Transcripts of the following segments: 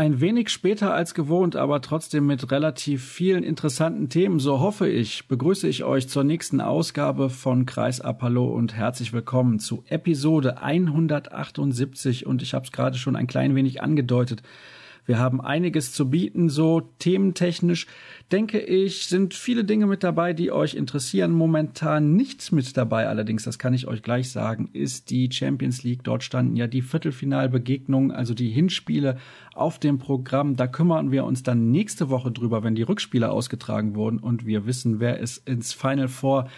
Ein wenig später als gewohnt, aber trotzdem mit relativ vielen interessanten Themen, so hoffe ich, begrüße ich euch zur nächsten Ausgabe von Kreis Apollo und herzlich willkommen zu Episode 178 und ich habe es gerade schon ein klein wenig angedeutet. Wir haben einiges zu bieten, so thementechnisch. Denke ich, sind viele Dinge mit dabei, die euch interessieren. Momentan nichts mit dabei, allerdings, das kann ich euch gleich sagen, ist die Champions League. Dort standen ja die Viertelfinalbegegnungen, also die Hinspiele auf dem Programm. Da kümmern wir uns dann nächste Woche drüber, wenn die Rückspiele ausgetragen wurden und wir wissen, wer es ins Final Four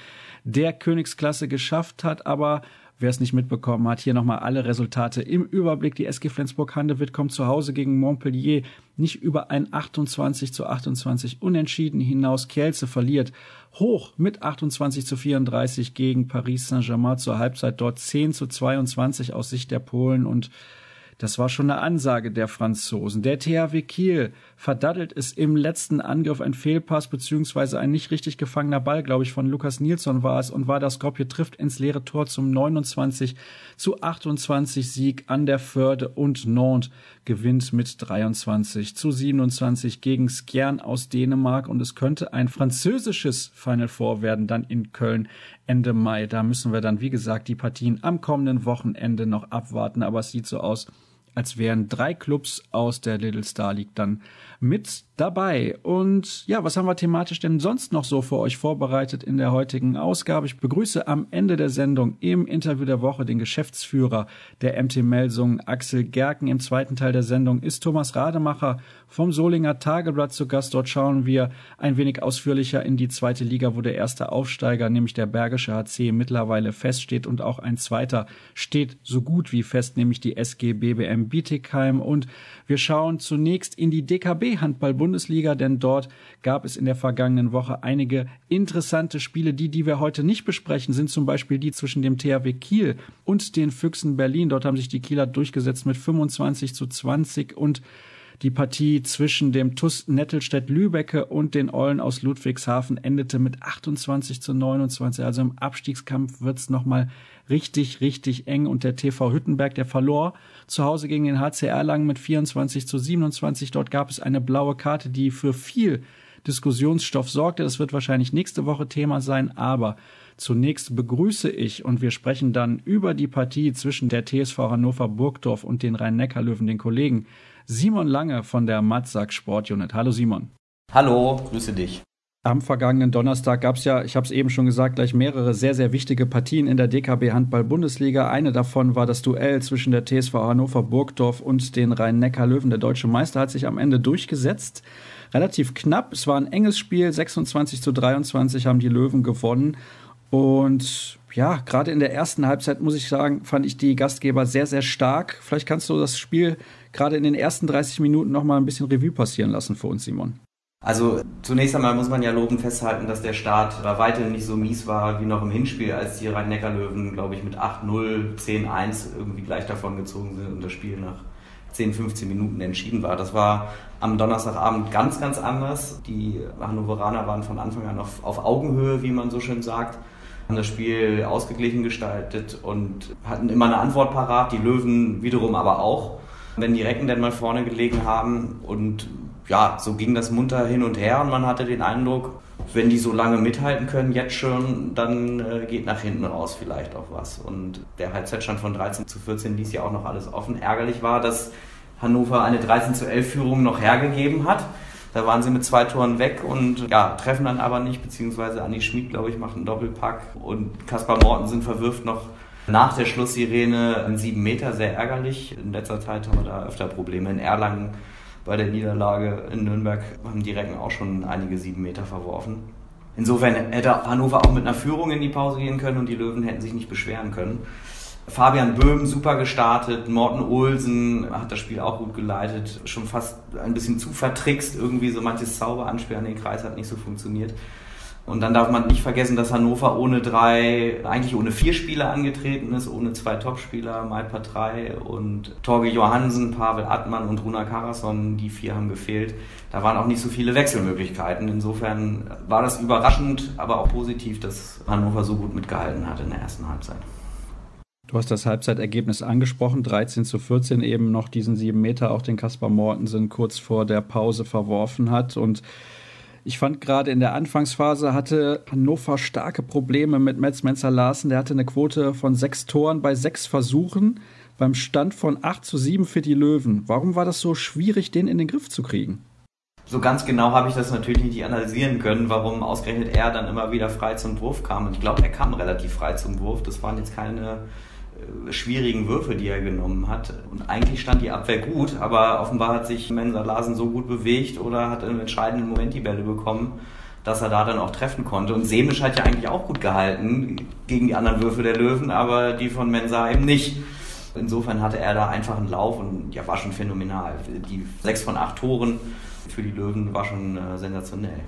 der Königsklasse geschafft hat. Aber Wer es nicht mitbekommen hat, hier nochmal alle Resultate im Überblick. Die SG Flensburg-Handewitt kommt zu Hause gegen Montpellier nicht über ein 28 zu 28 Unentschieden hinaus. Kielce verliert hoch mit 28 zu 34 gegen Paris Saint-Germain zur Halbzeit dort 10 zu 22 aus Sicht der Polen und das war schon eine Ansage der Franzosen. Der THW Kiel verdattelt es im letzten Angriff. Ein Fehlpass beziehungsweise ein nicht richtig gefangener Ball, glaube ich, von Lukas Nilsson war es. Und war das Skopje trifft ins leere Tor zum 29 zu 28 Sieg an der Förde. Und Nantes gewinnt mit 23 zu 27 gegen Skjern aus Dänemark. Und es könnte ein französisches Final Four werden dann in Köln Ende Mai. Da müssen wir dann, wie gesagt, die Partien am kommenden Wochenende noch abwarten, aber es sieht so aus, als wären drei Clubs aus der Little Star League dann mit dabei. Und ja, was haben wir thematisch denn sonst noch so für euch vorbereitet in der heutigen Ausgabe? Ich begrüße am Ende der Sendung im Interview der Woche den Geschäftsführer der MT Melsung, Axel Gerken. Im zweiten Teil der Sendung ist Thomas Rademacher vom Solinger Tageblatt zu Gast. Dort schauen wir ein wenig ausführlicher in die zweite Liga, wo der erste Aufsteiger, nämlich der Bergische HC, mittlerweile feststeht und auch ein zweiter steht so gut wie fest, nämlich die SG BBM Bietigheim. Und wir schauen zunächst in die DKB Handball-Bundesliga, denn dort gab es in der vergangenen Woche einige interessante Spiele. Die, die wir heute nicht besprechen, sind zum Beispiel die zwischen dem THW Kiel und den Füchsen Berlin. Dort haben sich die Kieler durchgesetzt mit 25 zu 20 und die Partie zwischen dem TUS Nettelstedt-Lübecke und den Eulen aus Ludwigshafen endete mit 28 zu 29. Also im Abstiegskampf wird's nochmal richtig, richtig eng. Und der TV Hüttenberg, der verlor zu Hause gegen den HCR lang mit 24 zu 27. Dort gab es eine blaue Karte, die für viel Diskussionsstoff sorgte. Das wird wahrscheinlich nächste Woche Thema sein, aber Zunächst begrüße ich und wir sprechen dann über die Partie zwischen der TSV Hannover Burgdorf und den Rhein-Neckar-Löwen, den Kollegen Simon Lange von der Matzak Sportunit. Hallo Simon. Hallo, grüße dich. Am vergangenen Donnerstag gab es ja, ich habe es eben schon gesagt, gleich mehrere sehr, sehr wichtige Partien in der DKB Handball-Bundesliga. Eine davon war das Duell zwischen der TSV Hannover Burgdorf und den Rhein-Neckar-Löwen. Der deutsche Meister hat sich am Ende durchgesetzt. Relativ knapp. Es war ein enges Spiel. 26 zu 23 haben die Löwen gewonnen. Und ja, gerade in der ersten Halbzeit, muss ich sagen, fand ich die Gastgeber sehr, sehr stark. Vielleicht kannst du das Spiel gerade in den ersten 30 Minuten noch mal ein bisschen Revue passieren lassen für uns, Simon. Also zunächst einmal muss man ja lobend festhalten, dass der Start bei weitem nicht so mies war wie noch im Hinspiel, als die Rhein-Neckar-Löwen, glaube ich, mit 8-0, 10-1 irgendwie gleich davon gezogen sind und das Spiel nach 10, 15 Minuten entschieden war. Das war am Donnerstagabend ganz, ganz anders. Die Hannoveraner waren von Anfang an auf, auf Augenhöhe, wie man so schön sagt haben das Spiel ausgeglichen gestaltet und hatten immer eine Antwort parat, die Löwen wiederum aber auch, wenn die Recken dann mal vorne gelegen haben. Und ja, so ging das munter hin und her und man hatte den Eindruck, wenn die so lange mithalten können, jetzt schon, dann äh, geht nach hinten raus vielleicht auch was. Und der Halbzeitstand von 13 zu 14 ließ ja auch noch alles offen. Ärgerlich war, dass Hannover eine 13 zu 11 Führung noch hergegeben hat. Da waren sie mit zwei Toren weg und ja, treffen dann aber nicht, beziehungsweise Anni Schmid, glaube ich, macht einen Doppelpack und Kaspar Mortensen verwirft noch nach der Schlusssirene einen sieben Meter, sehr ärgerlich. In letzter Zeit haben wir da öfter Probleme. In Erlangen bei der Niederlage in Nürnberg haben die Recken auch schon einige sieben Meter verworfen. Insofern hätte Hannover auch mit einer Führung in die Pause gehen können und die Löwen hätten sich nicht beschweren können. Fabian Böhm super gestartet, Morten Olsen hat das Spiel auch gut geleitet, schon fast ein bisschen zu vertrickst, irgendwie so manches Zauberanspiel an den Kreis hat nicht so funktioniert. Und dann darf man nicht vergessen, dass Hannover ohne drei, eigentlich ohne vier Spieler angetreten ist, ohne zwei Topspieler, Maid drei und Torge Johansen, Pavel Attmann und Runa Karason, die vier haben gefehlt. Da waren auch nicht so viele Wechselmöglichkeiten. Insofern war das überraschend, aber auch positiv, dass Hannover so gut mitgehalten hat in der ersten Halbzeit. Du hast das Halbzeitergebnis angesprochen, 13 zu 14 eben noch diesen sieben Meter, auch den Kaspar Mortensen kurz vor der Pause verworfen hat. Und ich fand gerade in der Anfangsphase hatte Hannover starke Probleme mit Metz Menzer Larsen. Der hatte eine Quote von sechs Toren bei sechs Versuchen beim Stand von 8 zu 7 für die Löwen. Warum war das so schwierig, den in den Griff zu kriegen? So ganz genau habe ich das natürlich nicht analysieren können, warum ausgerechnet er dann immer wieder frei zum Wurf kam. Und ich glaube, er kam relativ frei zum Wurf. Das waren jetzt keine schwierigen Würfe, die er genommen hat. Und eigentlich stand die Abwehr gut, aber offenbar hat sich Mensa Larsen so gut bewegt oder hat im entscheidenden Moment die Bälle bekommen, dass er da dann auch treffen konnte. Und Semisch hat ja eigentlich auch gut gehalten gegen die anderen Würfe der Löwen, aber die von Mensa eben nicht. Insofern hatte er da einfach einen Lauf und ja, war schon phänomenal. Die sechs von acht Toren für die Löwen war schon äh, sensationell.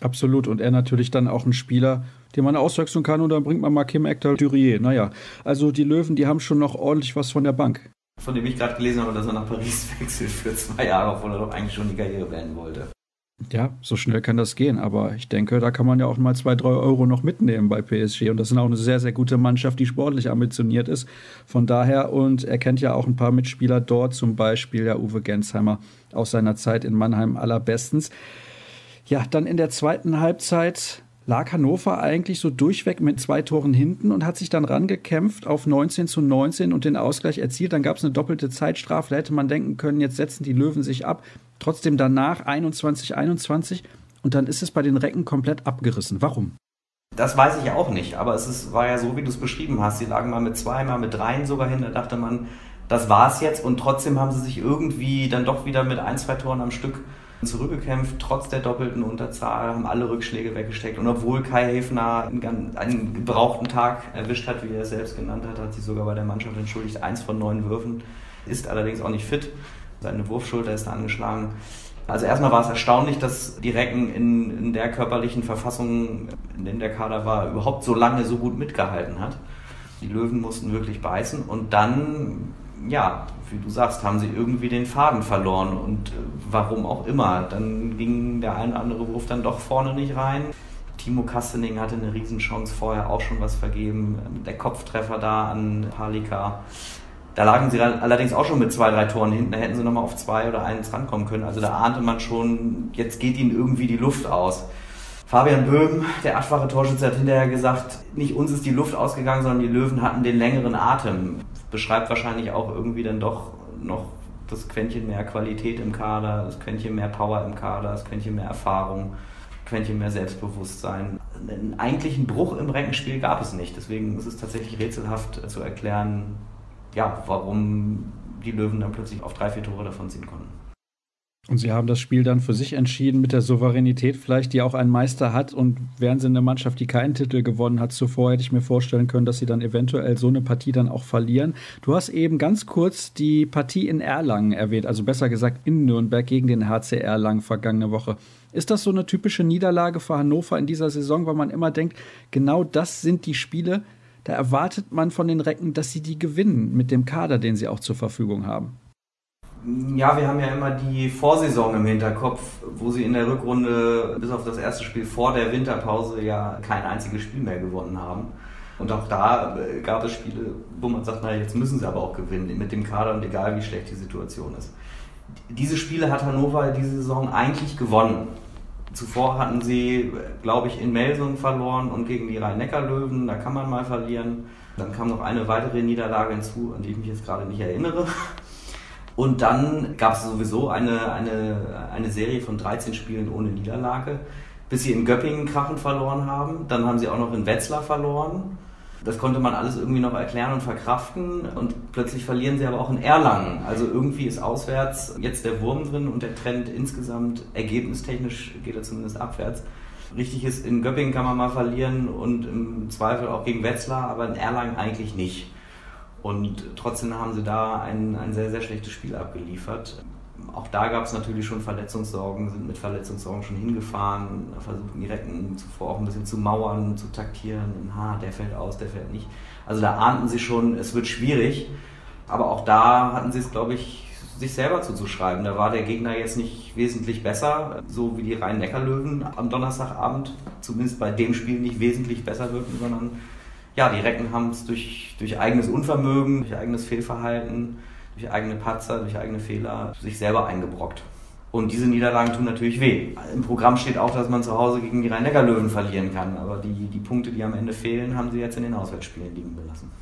Absolut. Und er natürlich dann auch ein Spieler, den man auswechseln kann und dann bringt man mal Kim Ekdal Durier. Naja, also die Löwen, die haben schon noch ordentlich was von der Bank. Von dem ich gerade gelesen habe, dass er nach Paris wechselt für zwei Jahre, obwohl er doch eigentlich schon die Karriere beenden wollte. Ja, so schnell kann das gehen, aber ich denke, da kann man ja auch mal zwei, drei Euro noch mitnehmen bei PSG. Und das ist auch eine sehr, sehr gute Mannschaft, die sportlich ambitioniert ist. Von daher, und er kennt ja auch ein paar Mitspieler dort, zum Beispiel ja Uwe Gensheimer aus seiner Zeit in Mannheim allerbestens. Ja, dann in der zweiten Halbzeit lag Hannover eigentlich so durchweg mit zwei Toren hinten und hat sich dann rangekämpft auf 19 zu 19 und den Ausgleich erzielt. Dann gab es eine doppelte Zeitstrafe. Da hätte man denken können, jetzt setzen die Löwen sich ab. Trotzdem danach 21 21 und dann ist es bei den Recken komplett abgerissen. Warum? Das weiß ich auch nicht, aber es ist, war ja so, wie du es beschrieben hast. Sie lagen mal mit zwei, mal mit dreien sogar hin. Da dachte man, das war's jetzt und trotzdem haben sie sich irgendwie dann doch wieder mit ein, zwei Toren am Stück zurückgekämpft, trotz der doppelten Unterzahl, haben alle Rückschläge weggesteckt. Und obwohl Kai Häfner einen, einen gebrauchten Tag erwischt hat, wie er es selbst genannt hat, hat sich sogar bei der Mannschaft entschuldigt. Eins von neun Würfen, ist allerdings auch nicht fit. Seine Wurfschulter ist angeschlagen. Also erstmal war es erstaunlich, dass die Recken in, in der körperlichen Verfassung, in der der Kader war, überhaupt so lange so gut mitgehalten hat. Die Löwen mussten wirklich beißen und dann ja, wie du sagst, haben sie irgendwie den Faden verloren und äh, warum auch immer. Dann ging der ein oder andere Wurf dann doch vorne nicht rein. Timo Kastening hatte eine Riesenchance vorher auch schon was vergeben. Der Kopftreffer da an Palika. Da lagen sie allerdings auch schon mit zwei, drei Toren hinten. Da hätten sie nochmal auf zwei oder eins rankommen können. Also da ahnte man schon, jetzt geht ihnen irgendwie die Luft aus. Fabian Böhm, der achtfache Torschütze, hat hinterher gesagt, nicht uns ist die Luft ausgegangen, sondern die Löwen hatten den längeren Atem beschreibt wahrscheinlich auch irgendwie dann doch noch das Quäntchen mehr Qualität im Kader, das Quäntchen mehr Power im Kader, das Quäntchen mehr Erfahrung, Quäntchen mehr Selbstbewusstsein. Einen eigentlichen Bruch im Reckenspiel gab es nicht. Deswegen ist es tatsächlich rätselhaft zu erklären, ja, warum die Löwen dann plötzlich auf drei, vier Tore davon ziehen konnten. Und sie haben das Spiel dann für sich entschieden mit der Souveränität vielleicht, die auch ein Meister hat. Und wären sie eine Mannschaft, die keinen Titel gewonnen hat zuvor, hätte ich mir vorstellen können, dass sie dann eventuell so eine Partie dann auch verlieren. Du hast eben ganz kurz die Partie in Erlangen erwähnt, also besser gesagt in Nürnberg gegen den HC Erlangen vergangene Woche. Ist das so eine typische Niederlage für Hannover in dieser Saison, weil man immer denkt, genau das sind die Spiele, da erwartet man von den Recken, dass sie die gewinnen mit dem Kader, den sie auch zur Verfügung haben? Ja, wir haben ja immer die Vorsaison im Hinterkopf, wo sie in der Rückrunde bis auf das erste Spiel vor der Winterpause ja kein einziges Spiel mehr gewonnen haben. Und auch da äh, gab es Spiele, wo man sagt, na jetzt müssen sie aber auch gewinnen mit dem Kader und egal wie schlecht die Situation ist. Diese Spiele hat Hannover diese Saison eigentlich gewonnen. Zuvor hatten sie, glaube ich, in Melsung verloren und gegen die Rhein-Neckar-Löwen, da kann man mal verlieren. Dann kam noch eine weitere Niederlage hinzu, an die ich mich jetzt gerade nicht erinnere. Und dann gab es sowieso eine, eine, eine Serie von 13 Spielen ohne Niederlage, bis sie in Göppingen Krachen verloren haben. Dann haben sie auch noch in Wetzlar verloren. Das konnte man alles irgendwie noch erklären und verkraften. Und plötzlich verlieren sie aber auch in Erlangen. Also irgendwie ist auswärts jetzt der Wurm drin und der Trend insgesamt ergebnistechnisch geht er zumindest abwärts. Richtig ist, in Göppingen kann man mal verlieren und im Zweifel auch gegen Wetzlar, aber in Erlangen eigentlich nicht. Und trotzdem haben sie da ein, ein sehr, sehr schlechtes Spiel abgeliefert. Auch da gab es natürlich schon Verletzungssorgen, sind mit Verletzungssorgen schon hingefahren, versuchten die Recken zuvor auch ein bisschen zu mauern, zu taktieren. Ha, der fällt aus, der fällt nicht. Also da ahnten sie schon, es wird schwierig. Aber auch da hatten sie es, glaube ich, sich selber zuzuschreiben. Da war der Gegner jetzt nicht wesentlich besser, so wie die Rhein-Neckar-Löwen am Donnerstagabend, zumindest bei dem Spiel nicht wesentlich besser wirken, sondern ja, die Recken haben es durch, durch eigenes Unvermögen, durch eigenes Fehlverhalten, durch eigene Patzer, durch eigene Fehler sich selber eingebrockt. Und diese Niederlagen tun natürlich weh. Im Programm steht auch, dass man zu Hause gegen die Rhein-Neckar-Löwen verlieren kann. Aber die, die Punkte, die am Ende fehlen, haben sie jetzt in den Auswärtsspielen liegen gelassen.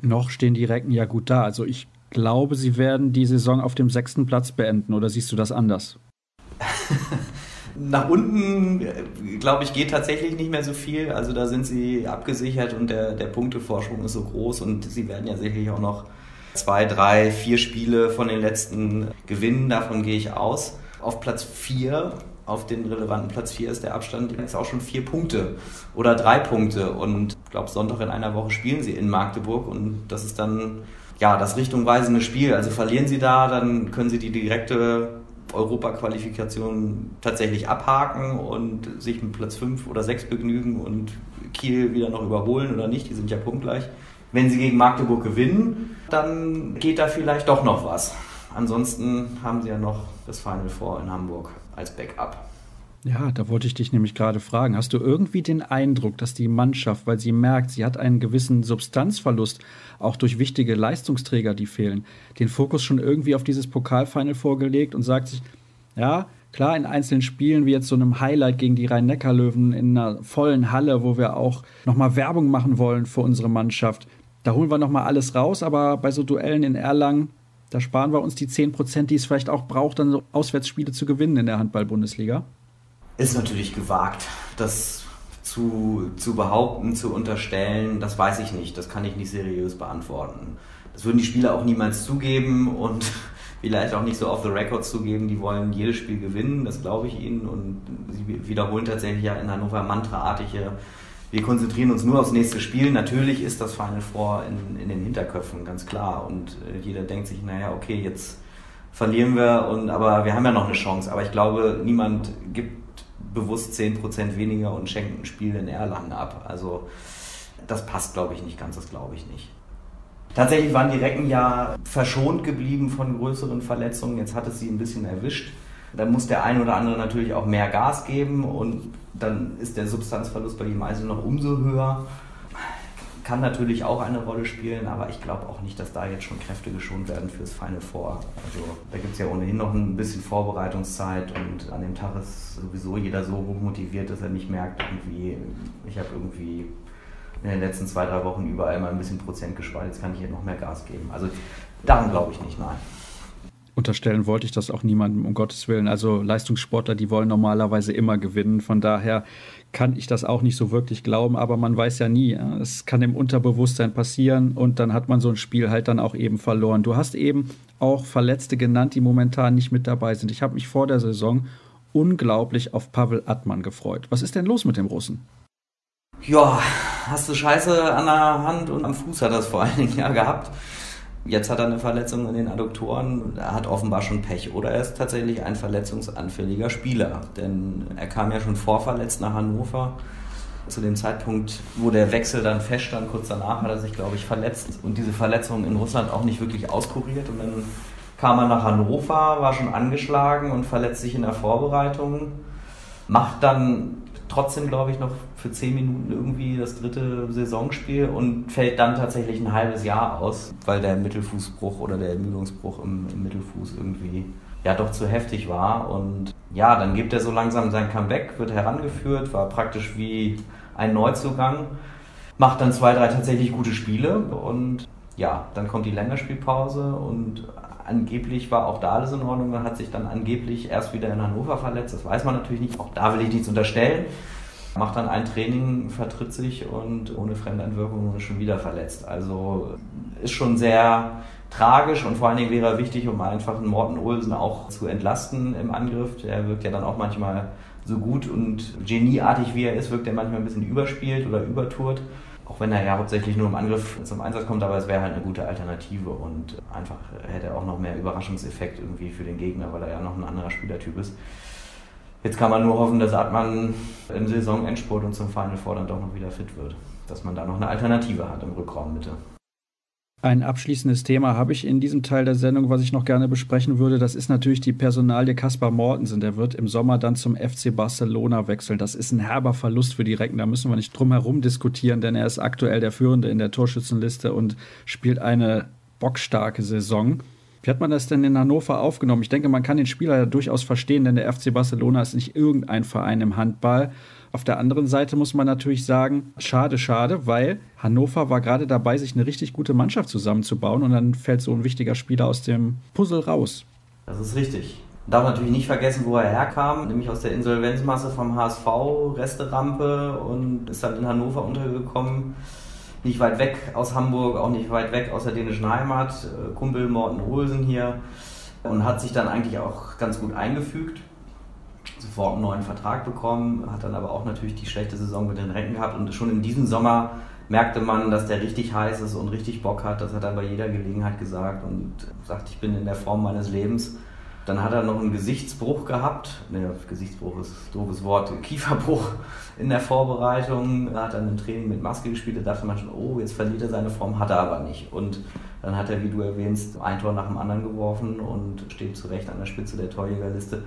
Noch stehen die Recken ja gut da. Also ich glaube, sie werden die Saison auf dem sechsten Platz beenden. Oder siehst du das anders? Nach unten, glaube ich, geht tatsächlich nicht mehr so viel. Also da sind sie abgesichert und der, der Punktevorsprung ist so groß und sie werden ja sicherlich auch noch zwei, drei, vier Spiele von den letzten gewinnen. Davon gehe ich aus. Auf Platz vier, auf den relevanten Platz vier ist der Abstand jetzt auch schon vier Punkte oder drei Punkte. Und ich glaube, Sonntag in einer Woche spielen sie in Magdeburg und das ist dann ja das richtungweisende Spiel. Also verlieren sie da, dann können sie die direkte Europaqualifikation tatsächlich abhaken und sich mit Platz 5 oder 6 begnügen und Kiel wieder noch überholen oder nicht, die sind ja punktgleich. Wenn sie gegen Magdeburg gewinnen, dann geht da vielleicht doch noch was. Ansonsten haben sie ja noch das Final Four in Hamburg als Backup. Ja, da wollte ich dich nämlich gerade fragen. Hast du irgendwie den Eindruck, dass die Mannschaft, weil sie merkt, sie hat einen gewissen Substanzverlust, auch durch wichtige Leistungsträger, die fehlen, den Fokus schon irgendwie auf dieses Pokalfinal vorgelegt und sagt sich, ja, klar, in einzelnen Spielen, wie jetzt so einem Highlight gegen die Rhein-Neckar-Löwen in einer vollen Halle, wo wir auch nochmal Werbung machen wollen für unsere Mannschaft, da holen wir nochmal alles raus, aber bei so Duellen in Erlangen, da sparen wir uns die 10 Prozent, die es vielleicht auch braucht, dann so Auswärtsspiele zu gewinnen in der Handball-Bundesliga ist natürlich gewagt. Das zu, zu behaupten, zu unterstellen, das weiß ich nicht. Das kann ich nicht seriös beantworten. Das würden die Spieler auch niemals zugeben und vielleicht auch nicht so off the record zugeben. Die wollen jedes Spiel gewinnen, das glaube ich ihnen. Und sie wiederholen tatsächlich ja in Hannover mantraartige wir konzentrieren uns nur aufs nächste Spiel. Natürlich ist das Final Four in, in den Hinterköpfen, ganz klar. Und äh, jeder denkt sich, naja, okay, jetzt verlieren wir, und, aber wir haben ja noch eine Chance. Aber ich glaube, niemand gibt bewusst 10% weniger und schenkt ein Spiel in Erlangen ab. Also das passt, glaube ich, nicht ganz, das glaube ich nicht. Tatsächlich waren die Recken ja verschont geblieben von größeren Verletzungen. Jetzt hat es sie ein bisschen erwischt. Da muss der eine oder andere natürlich auch mehr Gas geben und dann ist der Substanzverlust bei ihm also noch umso höher kann natürlich auch eine Rolle spielen, aber ich glaube auch nicht, dass da jetzt schon Kräfte geschont werden fürs Final Four. Also da gibt es ja ohnehin noch ein bisschen Vorbereitungszeit und an dem Tag ist sowieso jeder so hoch motiviert, dass er nicht merkt, irgendwie, ich habe irgendwie in den letzten zwei, drei Wochen überall mal ein bisschen Prozent gespart, jetzt kann ich hier noch mehr Gas geben. Also daran glaube ich nicht, nein. Unterstellen wollte ich das auch niemandem, um Gottes Willen. Also Leistungssportler, die wollen normalerweise immer gewinnen. Von daher kann ich das auch nicht so wirklich glauben, aber man weiß ja nie. Es kann im Unterbewusstsein passieren und dann hat man so ein Spiel halt dann auch eben verloren. Du hast eben auch Verletzte genannt, die momentan nicht mit dabei sind. Ich habe mich vor der Saison unglaublich auf Pavel Atman gefreut. Was ist denn los mit dem Russen? Ja, hast du Scheiße an der Hand und am Fuß hat das vor allen Dingen ja gehabt. Jetzt hat er eine Verletzung in den Adduktoren, er hat offenbar schon Pech. Oder er ist tatsächlich ein verletzungsanfälliger Spieler, denn er kam ja schon vorverletzt nach Hannover. Zu dem Zeitpunkt, wo der Wechsel dann feststand, kurz danach hat er sich, glaube ich, verletzt. Und diese Verletzung in Russland auch nicht wirklich auskuriert. Und dann kam er nach Hannover, war schon angeschlagen und verletzt sich in der Vorbereitung, macht dann trotzdem, glaube ich, noch für zehn Minuten irgendwie das dritte Saisonspiel und fällt dann tatsächlich ein halbes Jahr aus, weil der Mittelfußbruch oder der Ermüdungsbruch im, im Mittelfuß irgendwie ja doch zu heftig war. Und ja, dann gibt er so langsam sein Comeback, wird herangeführt, war praktisch wie ein Neuzugang, macht dann zwei, drei tatsächlich gute Spiele und ja, dann kommt die Länderspielpause und angeblich war auch da alles in Ordnung. Man hat sich dann angeblich erst wieder in Hannover verletzt. Das weiß man natürlich nicht. Auch da will ich nichts unterstellen. Macht dann ein Training, vertritt sich und ohne Fremdeinwirkung ist schon wieder verletzt. Also ist schon sehr tragisch und vor allen Dingen wäre wichtig, um einfach einen Morten Olsen auch zu entlasten im Angriff. Der wirkt ja dann auch manchmal so gut und genieartig wie er ist, wirkt er manchmal ein bisschen überspielt oder übertourt. Auch wenn er ja hauptsächlich nur im Angriff zum Einsatz kommt, aber es wäre halt eine gute Alternative und einfach hätte er auch noch mehr Überraschungseffekt irgendwie für den Gegner, weil er ja noch ein anderer Spielertyp ist. Jetzt kann man nur hoffen, dass Atman im Saisonendspurt und zum Final Four dann doch noch wieder fit wird. Dass man da noch eine Alternative hat im Rückraum Mitte. Ein abschließendes Thema habe ich in diesem Teil der Sendung, was ich noch gerne besprechen würde. Das ist natürlich die Personalie Kaspar Mortensen. Der wird im Sommer dann zum FC Barcelona wechseln. Das ist ein herber Verlust für die Recken. Da müssen wir nicht drum herum diskutieren, denn er ist aktuell der Führende in der Torschützenliste und spielt eine bockstarke Saison. Wie hat man das denn in Hannover aufgenommen? Ich denke, man kann den Spieler ja durchaus verstehen, denn der FC Barcelona ist nicht irgendein Verein im Handball. Auf der anderen Seite muss man natürlich sagen, schade, schade, weil Hannover war gerade dabei, sich eine richtig gute Mannschaft zusammenzubauen und dann fällt so ein wichtiger Spieler aus dem Puzzle raus. Das ist richtig. Darf natürlich nicht vergessen, wo er herkam, nämlich aus der Insolvenzmasse vom HSV, Resterampe und ist halt in Hannover untergekommen. Nicht weit weg aus Hamburg, auch nicht weit weg aus der dänischen Heimat. Kumpel Morten Olsen hier und hat sich dann eigentlich auch ganz gut eingefügt sofort einen neuen Vertrag bekommen, hat dann aber auch natürlich die schlechte Saison mit den Recken gehabt und schon in diesem Sommer merkte man, dass der richtig heiß ist und richtig Bock hat. Das hat er bei jeder Gelegenheit gesagt und sagt, ich bin in der Form meines Lebens. Dann hat er noch einen Gesichtsbruch gehabt. Ne, Gesichtsbruch ist ein doofes Wort. Kieferbruch in der Vorbereitung. Er hat dann im Training mit Maske gespielt. Da dachte man schon, oh, jetzt verliert er seine Form. Hat er aber nicht. Und dann hat er, wie du erwähnst, ein Tor nach dem anderen geworfen und steht zu Recht an der Spitze der Torjägerliste.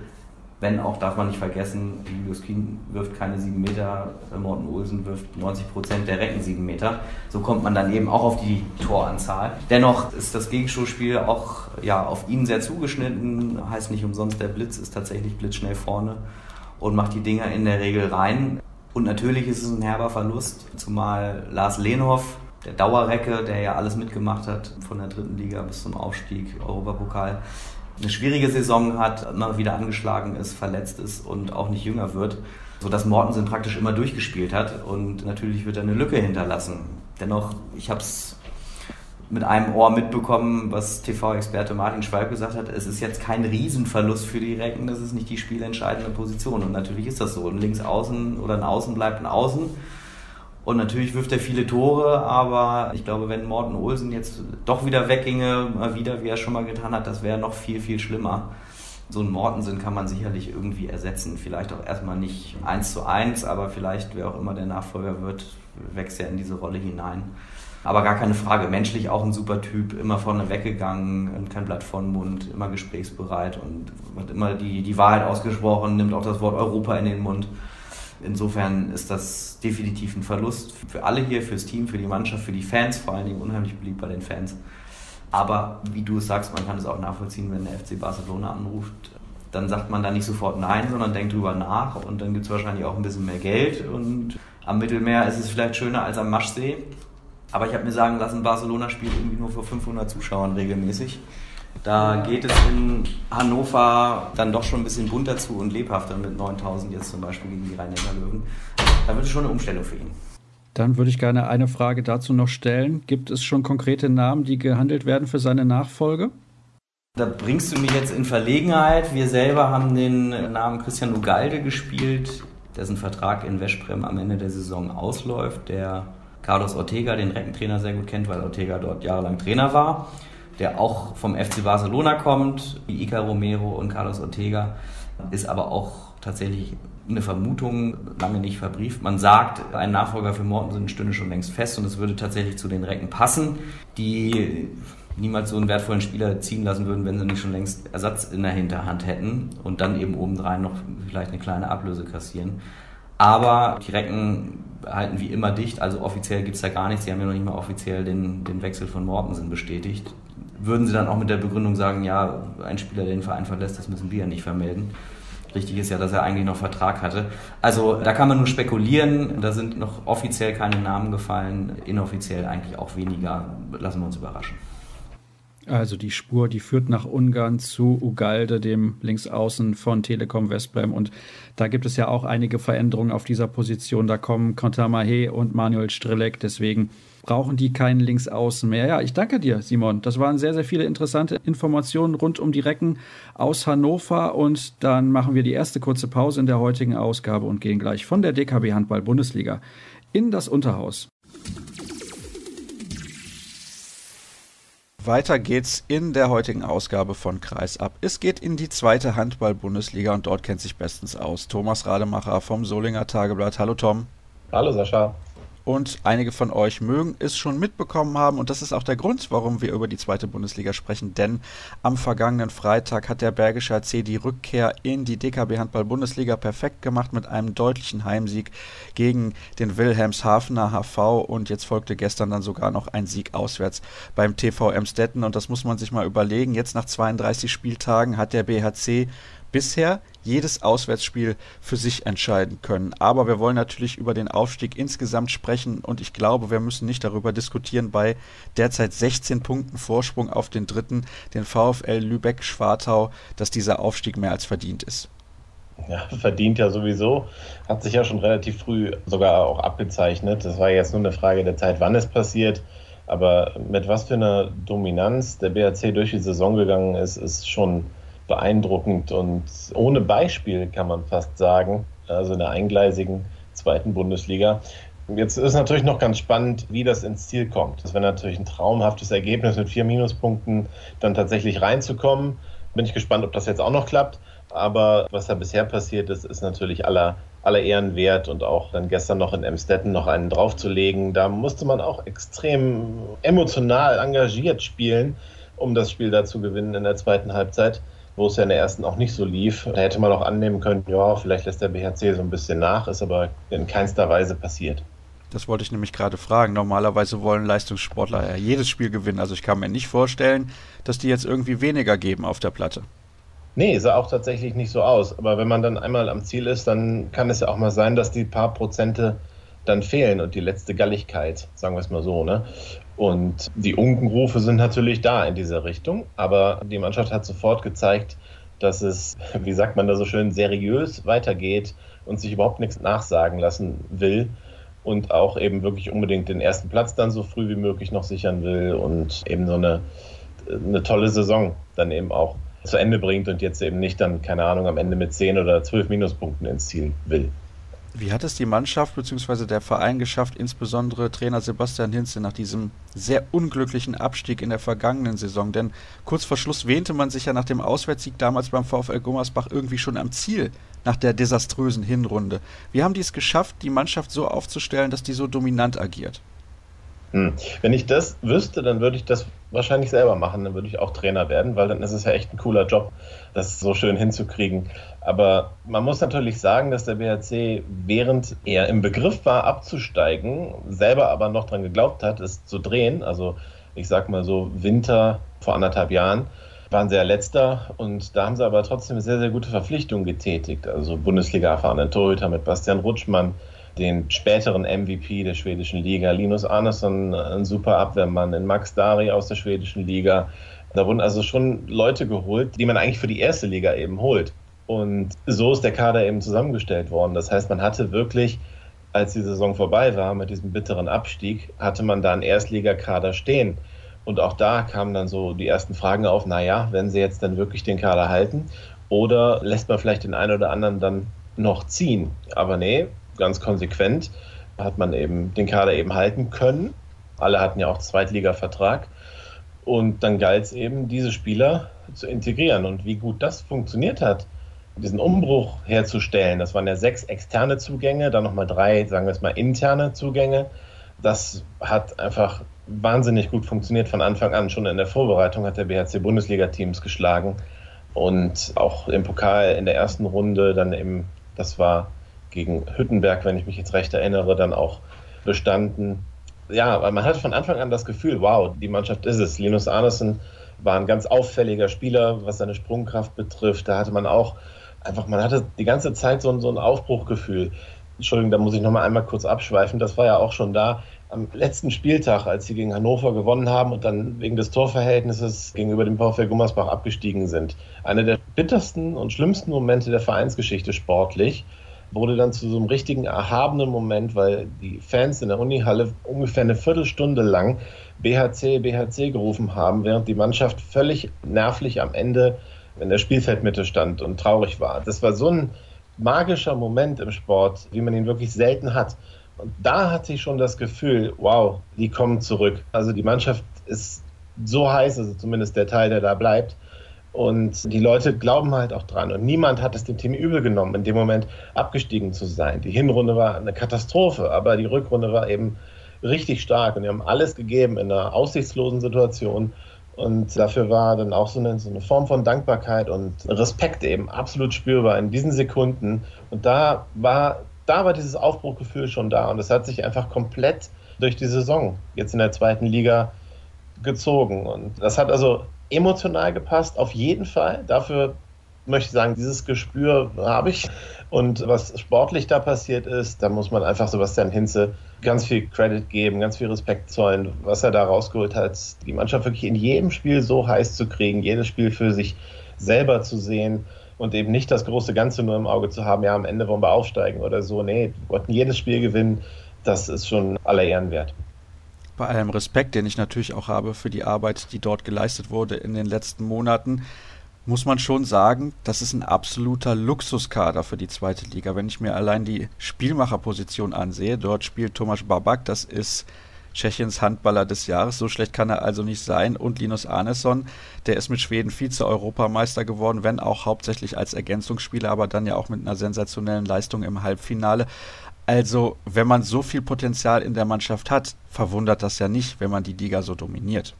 Wenn auch, darf man nicht vergessen, Julius Kien wirft keine 7 Meter, Morten Olsen wirft 90 Prozent der Recken 7 Meter. So kommt man dann eben auch auf die Toranzahl. Dennoch ist das Gegenstoßspiel auch ja, auf ihn sehr zugeschnitten. Heißt nicht umsonst, der Blitz ist tatsächlich blitzschnell vorne und macht die Dinger in der Regel rein. Und natürlich ist es ein herber Verlust, zumal Lars Lehnhoff, der Dauerrecke, der ja alles mitgemacht hat, von der dritten Liga bis zum Aufstieg, Europapokal, eine schwierige Saison hat, immer wieder angeschlagen ist, verletzt ist und auch nicht jünger wird, sodass Mortensen praktisch immer durchgespielt hat und natürlich wird er eine Lücke hinterlassen. Dennoch, ich habe es mit einem Ohr mitbekommen, was TV-Experte Martin Schwalb gesagt hat, es ist jetzt kein Riesenverlust für die Recken, das ist nicht die spielentscheidende Position und natürlich ist das so. Ein Linksaußen oder ein Außen bleibt ein Außen und natürlich wirft er viele Tore, aber ich glaube, wenn Morten Olsen jetzt doch wieder wegginge, mal wieder, wie er schon mal getan hat, das wäre noch viel, viel schlimmer. So einen Mortensen kann man sicherlich irgendwie ersetzen. Vielleicht auch erstmal nicht eins zu eins, aber vielleicht, wer auch immer der Nachfolger wird, wächst er in diese Rolle hinein. Aber gar keine Frage, menschlich auch ein super Typ, immer vorne weggegangen, kein Blatt vor den Mund, immer gesprächsbereit und hat immer die, die Wahrheit ausgesprochen, nimmt auch das Wort Europa in den Mund. Insofern ist das definitiv ein Verlust für alle hier, fürs Team, für die Mannschaft, für die Fans, vor allen Dingen unheimlich beliebt bei den Fans. Aber wie du es sagst, man kann es auch nachvollziehen, wenn der FC Barcelona anruft, dann sagt man da nicht sofort Nein, sondern denkt drüber nach und dann gibt es wahrscheinlich auch ein bisschen mehr Geld und am Mittelmeer ist es vielleicht schöner als am Maschsee. Aber ich habe mir sagen lassen, Barcelona spielt irgendwie nur vor 500 Zuschauern regelmäßig. Da geht es in Hannover dann doch schon ein bisschen bunter zu und lebhafter mit 9000 jetzt zum Beispiel gegen die Rhein-Neckar-Löwen. Da wird es schon eine Umstellung für ihn. Dann würde ich gerne eine Frage dazu noch stellen. Gibt es schon konkrete Namen, die gehandelt werden für seine Nachfolge? Da bringst du mich jetzt in Verlegenheit. Wir selber haben den Namen Christian Ugalde gespielt, dessen Vertrag in Westbrem am Ende der Saison ausläuft, der Carlos Ortega, den Reckentrainer, sehr gut kennt, weil Ortega dort jahrelang Trainer war der auch vom FC Barcelona kommt, wie Ica Romero und Carlos Ortega, ist aber auch tatsächlich eine Vermutung, lange nicht verbrieft. Man sagt, ein Nachfolger für Mortensen stünde schon längst fest und es würde tatsächlich zu den Recken passen, die niemals so einen wertvollen Spieler ziehen lassen würden, wenn sie nicht schon längst Ersatz in der Hinterhand hätten und dann eben obendrein noch vielleicht eine kleine Ablöse kassieren. Aber die Recken halten wie immer dicht, also offiziell gibt es da gar nichts. Sie haben ja noch nicht mal offiziell den, den Wechsel von Mortensen bestätigt würden sie dann auch mit der Begründung sagen, ja, ein Spieler, der den Verein verlässt, das müssen wir ja nicht vermelden. Richtig ist ja, dass er eigentlich noch Vertrag hatte. Also da kann man nur spekulieren. Da sind noch offiziell keine Namen gefallen, inoffiziell eigentlich auch weniger. Lassen wir uns überraschen. Also die Spur, die führt nach Ungarn zu Ugalde, dem Linksaußen von Telekom Westbrem. Und da gibt es ja auch einige Veränderungen auf dieser Position. Da kommen Kontamahe und Manuel Strelek. Deswegen brauchen die keinen Linksaußen mehr. Ja, ich danke dir, Simon. Das waren sehr, sehr viele interessante Informationen rund um die Recken aus Hannover. Und dann machen wir die erste kurze Pause in der heutigen Ausgabe und gehen gleich von der DKB Handball Bundesliga in das Unterhaus. Weiter geht's in der heutigen Ausgabe von Kreis ab. Es geht in die zweite Handball-Bundesliga und dort kennt sich bestens aus. Thomas Rademacher vom Solinger Tageblatt. Hallo Tom. Hallo Sascha. Und einige von euch mögen es schon mitbekommen haben. Und das ist auch der Grund, warum wir über die zweite Bundesliga sprechen, denn am vergangenen Freitag hat der Bergische AC die Rückkehr in die DKB Handball Bundesliga perfekt gemacht mit einem deutlichen Heimsieg gegen den Wilhelmshavener HV und jetzt folgte gestern dann sogar noch ein Sieg auswärts beim TV Emstetten. Und das muss man sich mal überlegen. Jetzt nach 32 Spieltagen hat der BHC bisher jedes Auswärtsspiel für sich entscheiden können. Aber wir wollen natürlich über den Aufstieg insgesamt sprechen und ich glaube, wir müssen nicht darüber diskutieren bei derzeit 16 Punkten Vorsprung auf den dritten, den VfL Lübeck-Schwartau, dass dieser Aufstieg mehr als verdient ist. Ja, verdient ja sowieso. Hat sich ja schon relativ früh sogar auch abgezeichnet. Das war jetzt nur eine Frage der Zeit, wann es passiert. Aber mit was für einer Dominanz der BRC durch die Saison gegangen ist, ist schon beeindruckend und ohne Beispiel kann man fast sagen, also in der eingleisigen zweiten Bundesliga. Jetzt ist natürlich noch ganz spannend, wie das ins Ziel kommt. Das wäre natürlich ein traumhaftes Ergebnis mit vier Minuspunkten dann tatsächlich reinzukommen. Bin ich gespannt, ob das jetzt auch noch klappt. Aber was da bisher passiert ist, ist natürlich aller, aller Ehren wert und auch dann gestern noch in Emstetten noch einen draufzulegen. Da musste man auch extrem emotional engagiert spielen, um das Spiel da zu gewinnen in der zweiten Halbzeit wo es ja in der ersten auch nicht so lief. Da hätte man auch annehmen können, ja, vielleicht lässt der BHC so ein bisschen nach, ist aber in keinster Weise passiert. Das wollte ich nämlich gerade fragen. Normalerweise wollen Leistungssportler ja jedes Spiel gewinnen. Also ich kann mir nicht vorstellen, dass die jetzt irgendwie weniger geben auf der Platte. Nee, sah auch tatsächlich nicht so aus. Aber wenn man dann einmal am Ziel ist, dann kann es ja auch mal sein, dass die paar Prozente dann fehlen und die letzte Galligkeit, sagen wir es mal so. Ne? Und die Unkenrufe sind natürlich da in dieser Richtung, aber die Mannschaft hat sofort gezeigt, dass es, wie sagt man da so schön, seriös weitergeht und sich überhaupt nichts nachsagen lassen will und auch eben wirklich unbedingt den ersten Platz dann so früh wie möglich noch sichern will und eben so eine, eine tolle Saison dann eben auch zu Ende bringt und jetzt eben nicht dann, keine Ahnung, am Ende mit 10 oder 12 Minuspunkten ins Ziel will. Wie hat es die Mannschaft bzw. der Verein geschafft, insbesondere Trainer Sebastian Hinze, nach diesem sehr unglücklichen Abstieg in der vergangenen Saison? Denn kurz vor Schluss wähnte man sich ja nach dem Auswärtssieg damals beim VfL Gummersbach irgendwie schon am Ziel nach der desaströsen Hinrunde. Wie haben die es geschafft, die Mannschaft so aufzustellen, dass die so dominant agiert? Hm. Wenn ich das wüsste, dann würde ich das wahrscheinlich selber machen. Dann würde ich auch Trainer werden, weil dann ist es ja echt ein cooler Job, das so schön hinzukriegen. Aber man muss natürlich sagen, dass der BHC, während er im Begriff war, abzusteigen, selber aber noch dran geglaubt hat, es zu drehen. Also ich sag mal so Winter vor anderthalb Jahren waren sie ja letzter und da haben sie aber trotzdem sehr, sehr gute Verpflichtungen getätigt. Also Bundesliga-erfahrenen Torhüter mit Bastian Rutschmann, den späteren MVP der schwedischen Liga, Linus Arnesson, ein super Abwehrmann, in Max Dari aus der schwedischen Liga. Da wurden also schon Leute geholt, die man eigentlich für die erste Liga eben holt. Und so ist der Kader eben zusammengestellt worden. Das heißt, man hatte wirklich, als die Saison vorbei war mit diesem bitteren Abstieg, hatte man da einen Erstligakader stehen. Und auch da kamen dann so die ersten Fragen auf, naja, wenn sie jetzt dann wirklich den Kader halten oder lässt man vielleicht den einen oder anderen dann noch ziehen. Aber nee, ganz konsequent hat man eben den Kader eben halten können. Alle hatten ja auch Zweitliga-Vertrag. Und dann galt es eben, diese Spieler zu integrieren. Und wie gut das funktioniert hat, diesen Umbruch herzustellen, das waren ja sechs externe Zugänge, dann nochmal drei, sagen wir es mal, interne Zugänge. Das hat einfach wahnsinnig gut funktioniert von Anfang an. Schon in der Vorbereitung hat der BHC Bundesliga-Teams geschlagen und auch im Pokal in der ersten Runde dann eben, das war gegen Hüttenberg, wenn ich mich jetzt recht erinnere, dann auch bestanden. Ja, man hat von Anfang an das Gefühl, wow, die Mannschaft ist es. Linus Arnesen war ein ganz auffälliger Spieler, was seine Sprungkraft betrifft. Da hatte man auch einfach, man hatte die ganze Zeit so ein, so ein Aufbruchgefühl. Entschuldigung, da muss ich nochmal einmal kurz abschweifen. Das war ja auch schon da am letzten Spieltag, als sie gegen Hannover gewonnen haben und dann wegen des Torverhältnisses gegenüber dem VfL Gummersbach abgestiegen sind. Einer der bittersten und schlimmsten Momente der Vereinsgeschichte sportlich wurde dann zu so einem richtigen erhabenen Moment, weil die Fans in der Unihalle ungefähr eine Viertelstunde lang BHC, BHC gerufen haben, während die Mannschaft völlig nervlich am Ende in der Spielfeldmitte stand und traurig war. Das war so ein magischer Moment im Sport, wie man ihn wirklich selten hat. Und da hatte ich schon das Gefühl, wow, die kommen zurück. Also die Mannschaft ist so heiß, also zumindest der Teil, der da bleibt. Und die Leute glauben halt auch dran. Und niemand hat es dem Team übel genommen, in dem Moment abgestiegen zu sein. Die Hinrunde war eine Katastrophe, aber die Rückrunde war eben richtig stark. Und die haben alles gegeben in einer aussichtslosen Situation. Und dafür war dann auch so eine, so eine, Form von Dankbarkeit und Respekt eben absolut spürbar in diesen Sekunden. Und da war, da war dieses Aufbruchgefühl schon da. Und es hat sich einfach komplett durch die Saison jetzt in der zweiten Liga gezogen. Und das hat also emotional gepasst, auf jeden Fall. Dafür möchte ich sagen, dieses Gespür habe ich. Und was sportlich da passiert ist, da muss man einfach Sebastian Hinze ganz viel Credit geben, ganz viel Respekt zollen, was er da rausgeholt hat, die Mannschaft wirklich in jedem Spiel so heiß zu kriegen, jedes Spiel für sich selber zu sehen und eben nicht das große Ganze nur im Auge zu haben, ja, am Ende wollen wir aufsteigen oder so. Nee, wir wollten jedes Spiel gewinnen. Das ist schon aller Ehren wert bei allem Respekt, den ich natürlich auch habe für die Arbeit, die dort geleistet wurde in den letzten Monaten, muss man schon sagen, das ist ein absoluter Luxuskader für die zweite Liga. Wenn ich mir allein die Spielmacherposition ansehe, dort spielt Tomasz Babak, das ist Tschechiens Handballer des Jahres. So schlecht kann er also nicht sein. Und Linus Arneson, der ist mit Schweden Vize-Europameister geworden, wenn auch hauptsächlich als Ergänzungsspieler, aber dann ja auch mit einer sensationellen Leistung im Halbfinale. Also, wenn man so viel Potenzial in der Mannschaft hat, verwundert das ja nicht, wenn man die Liga so dominiert.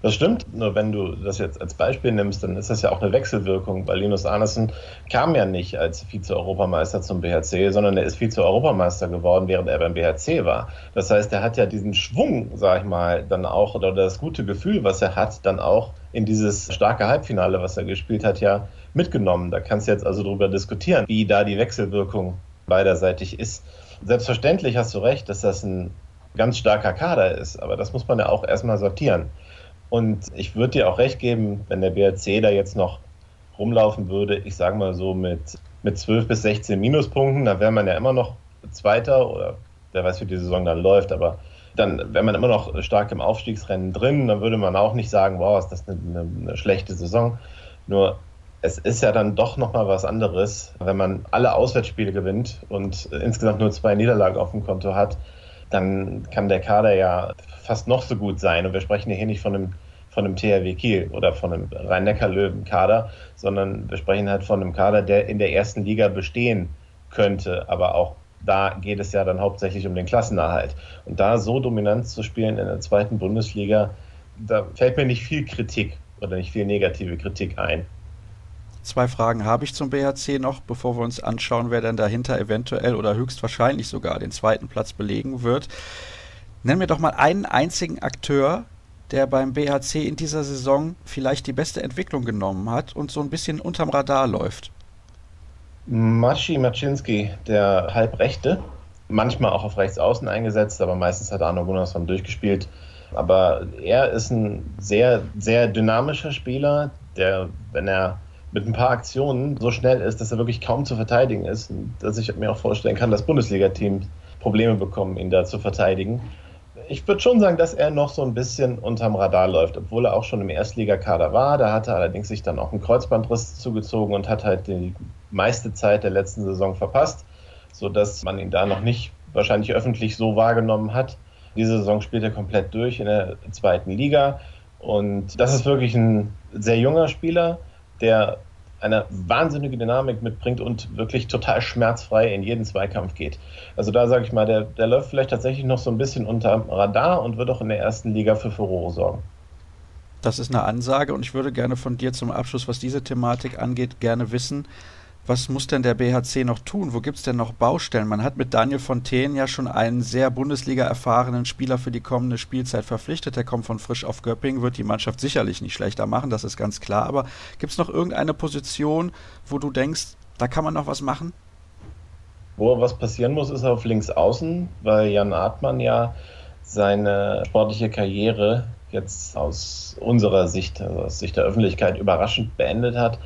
Das stimmt, nur wenn du das jetzt als Beispiel nimmst, dann ist das ja auch eine Wechselwirkung, weil Linus Arnesen kam ja nicht als Vize-Europameister zum BHC, sondern er ist Vize-Europameister geworden, während er beim BHC war. Das heißt, er hat ja diesen Schwung, sag ich mal, dann auch, oder das gute Gefühl, was er hat, dann auch in dieses starke Halbfinale, was er gespielt hat, ja mitgenommen. Da kannst du jetzt also darüber diskutieren, wie da die Wechselwirkung beiderseitig ist. Selbstverständlich hast du recht, dass das ein ganz starker Kader ist, aber das muss man ja auch erstmal sortieren. Und ich würde dir auch recht geben, wenn der BRC da jetzt noch rumlaufen würde, ich sage mal so mit, mit 12 bis 16 Minuspunkten, da wäre man ja immer noch Zweiter oder wer weiß, wie die Saison dann läuft, aber dann wäre man immer noch stark im Aufstiegsrennen drin, dann würde man auch nicht sagen, wow, ist das eine, eine, eine schlechte Saison. Nur es ist ja dann doch nochmal was anderes, wenn man alle Auswärtsspiele gewinnt und insgesamt nur zwei Niederlagen auf dem Konto hat, dann kann der Kader ja fast noch so gut sein. Und wir sprechen hier nicht von einem, von einem THW Kiel oder von einem Rhein-Neckar-Löwen-Kader, sondern wir sprechen halt von einem Kader, der in der ersten Liga bestehen könnte. Aber auch da geht es ja dann hauptsächlich um den Klassenerhalt. Und da so dominant zu spielen in der zweiten Bundesliga, da fällt mir nicht viel Kritik oder nicht viel negative Kritik ein. Zwei Fragen habe ich zum BHC noch, bevor wir uns anschauen, wer denn dahinter eventuell oder höchstwahrscheinlich sogar den zweiten Platz belegen wird. Nenn mir doch mal einen einzigen Akteur, der beim BHC in dieser Saison vielleicht die beste Entwicklung genommen hat und so ein bisschen unterm Radar läuft. Maschi Maczynski, der Halbrechte, manchmal auch auf rechts außen eingesetzt, aber meistens hat Arno Gunnarsson durchgespielt. Aber er ist ein sehr, sehr dynamischer Spieler, der, wenn er mit ein paar Aktionen so schnell ist, dass er wirklich kaum zu verteidigen ist. Dass ich mir auch vorstellen kann, dass Bundesliga-Teams Probleme bekommen, ihn da zu verteidigen. Ich würde schon sagen, dass er noch so ein bisschen unterm Radar läuft, obwohl er auch schon im Erstligakader war. Da hat er allerdings sich dann auch einen Kreuzbandriss zugezogen und hat halt die meiste Zeit der letzten Saison verpasst, sodass man ihn da noch nicht wahrscheinlich öffentlich so wahrgenommen hat. Diese Saison spielt er komplett durch in der zweiten Liga. Und das ist wirklich ein sehr junger Spieler, der eine wahnsinnige Dynamik mitbringt und wirklich total schmerzfrei in jeden Zweikampf geht. Also da sage ich mal, der, der läuft vielleicht tatsächlich noch so ein bisschen unter Radar und wird auch in der ersten Liga für Furore sorgen. Das ist eine Ansage und ich würde gerne von dir zum Abschluss, was diese Thematik angeht, gerne wissen, was muss denn der BHC noch tun? Wo gibt es denn noch Baustellen? Man hat mit Daniel Fontaine ja schon einen sehr Bundesliga-erfahrenen Spieler für die kommende Spielzeit verpflichtet. Der kommt von frisch auf Göppingen, wird die Mannschaft sicherlich nicht schlechter machen, das ist ganz klar. Aber gibt es noch irgendeine Position, wo du denkst, da kann man noch was machen? Wo was passieren muss, ist auf links außen, weil Jan Artmann ja seine sportliche Karriere jetzt aus unserer Sicht, also aus Sicht der Öffentlichkeit überraschend beendet hat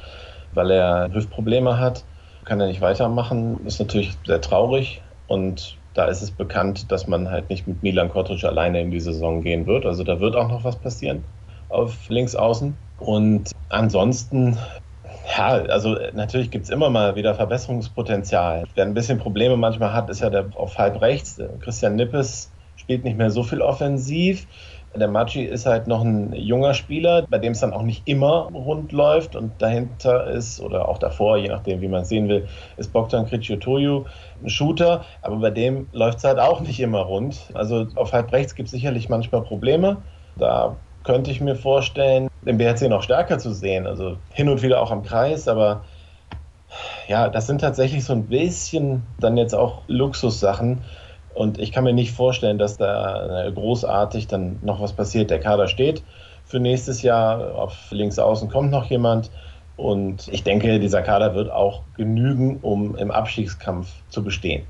weil er Hüftprobleme hat, kann er nicht weitermachen. Ist natürlich sehr traurig und da ist es bekannt, dass man halt nicht mit Milan Kotric alleine in die Saison gehen wird. Also da wird auch noch was passieren auf links außen. Und ansonsten, ja, also natürlich gibt es immer mal wieder Verbesserungspotenzial. Wer ein bisschen Probleme manchmal hat, ist ja der auf halb rechts. Christian Nippes spielt nicht mehr so viel offensiv. Der Maggi ist halt noch ein junger Spieler, bei dem es dann auch nicht immer rund läuft und dahinter ist, oder auch davor, je nachdem, wie man es sehen will, ist Bogdan Kriciotoyu ein Shooter, aber bei dem läuft es halt auch nicht immer rund. Also auf halb rechts gibt es sicherlich manchmal Probleme. Da könnte ich mir vorstellen, den BRC noch stärker zu sehen. Also hin und wieder auch am Kreis, aber ja, das sind tatsächlich so ein bisschen dann jetzt auch Luxussachen. Und ich kann mir nicht vorstellen, dass da großartig dann noch was passiert. Der Kader steht für nächstes Jahr. Auf links außen kommt noch jemand. Und ich denke, dieser Kader wird auch genügen, um im Abstiegskampf zu bestehen.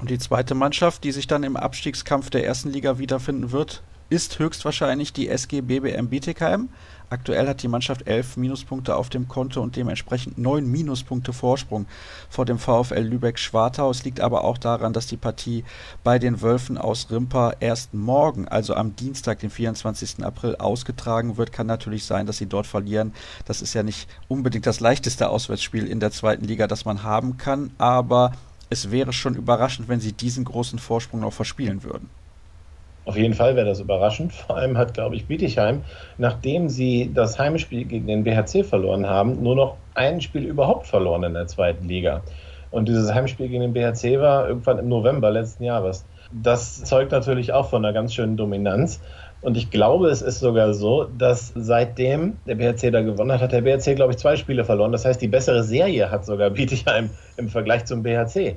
Und die zweite Mannschaft, die sich dann im Abstiegskampf der ersten Liga wiederfinden wird, ist höchstwahrscheinlich die SG BBM Bietigheim. Aktuell hat die Mannschaft elf Minuspunkte auf dem Konto und dementsprechend neun Minuspunkte Vorsprung vor dem VfL Lübeck-Schwartau. Es liegt aber auch daran, dass die Partie bei den Wölfen aus Rimper erst morgen, also am Dienstag, den 24. April, ausgetragen wird. Kann natürlich sein, dass sie dort verlieren. Das ist ja nicht unbedingt das leichteste Auswärtsspiel in der zweiten Liga, das man haben kann, aber es wäre schon überraschend, wenn sie diesen großen Vorsprung noch verspielen würden. Auf jeden Fall wäre das überraschend. Vor allem hat, glaube ich, Bietigheim, nachdem sie das Heimspiel gegen den BHC verloren haben, nur noch ein Spiel überhaupt verloren in der zweiten Liga. Und dieses Heimspiel gegen den BHC war irgendwann im November letzten Jahres. Das zeugt natürlich auch von einer ganz schönen Dominanz. Und ich glaube, es ist sogar so, dass seitdem der BHC da gewonnen hat, hat der BHC, glaube ich, zwei Spiele verloren. Das heißt, die bessere Serie hat sogar Bietigheim im Vergleich zum BHC.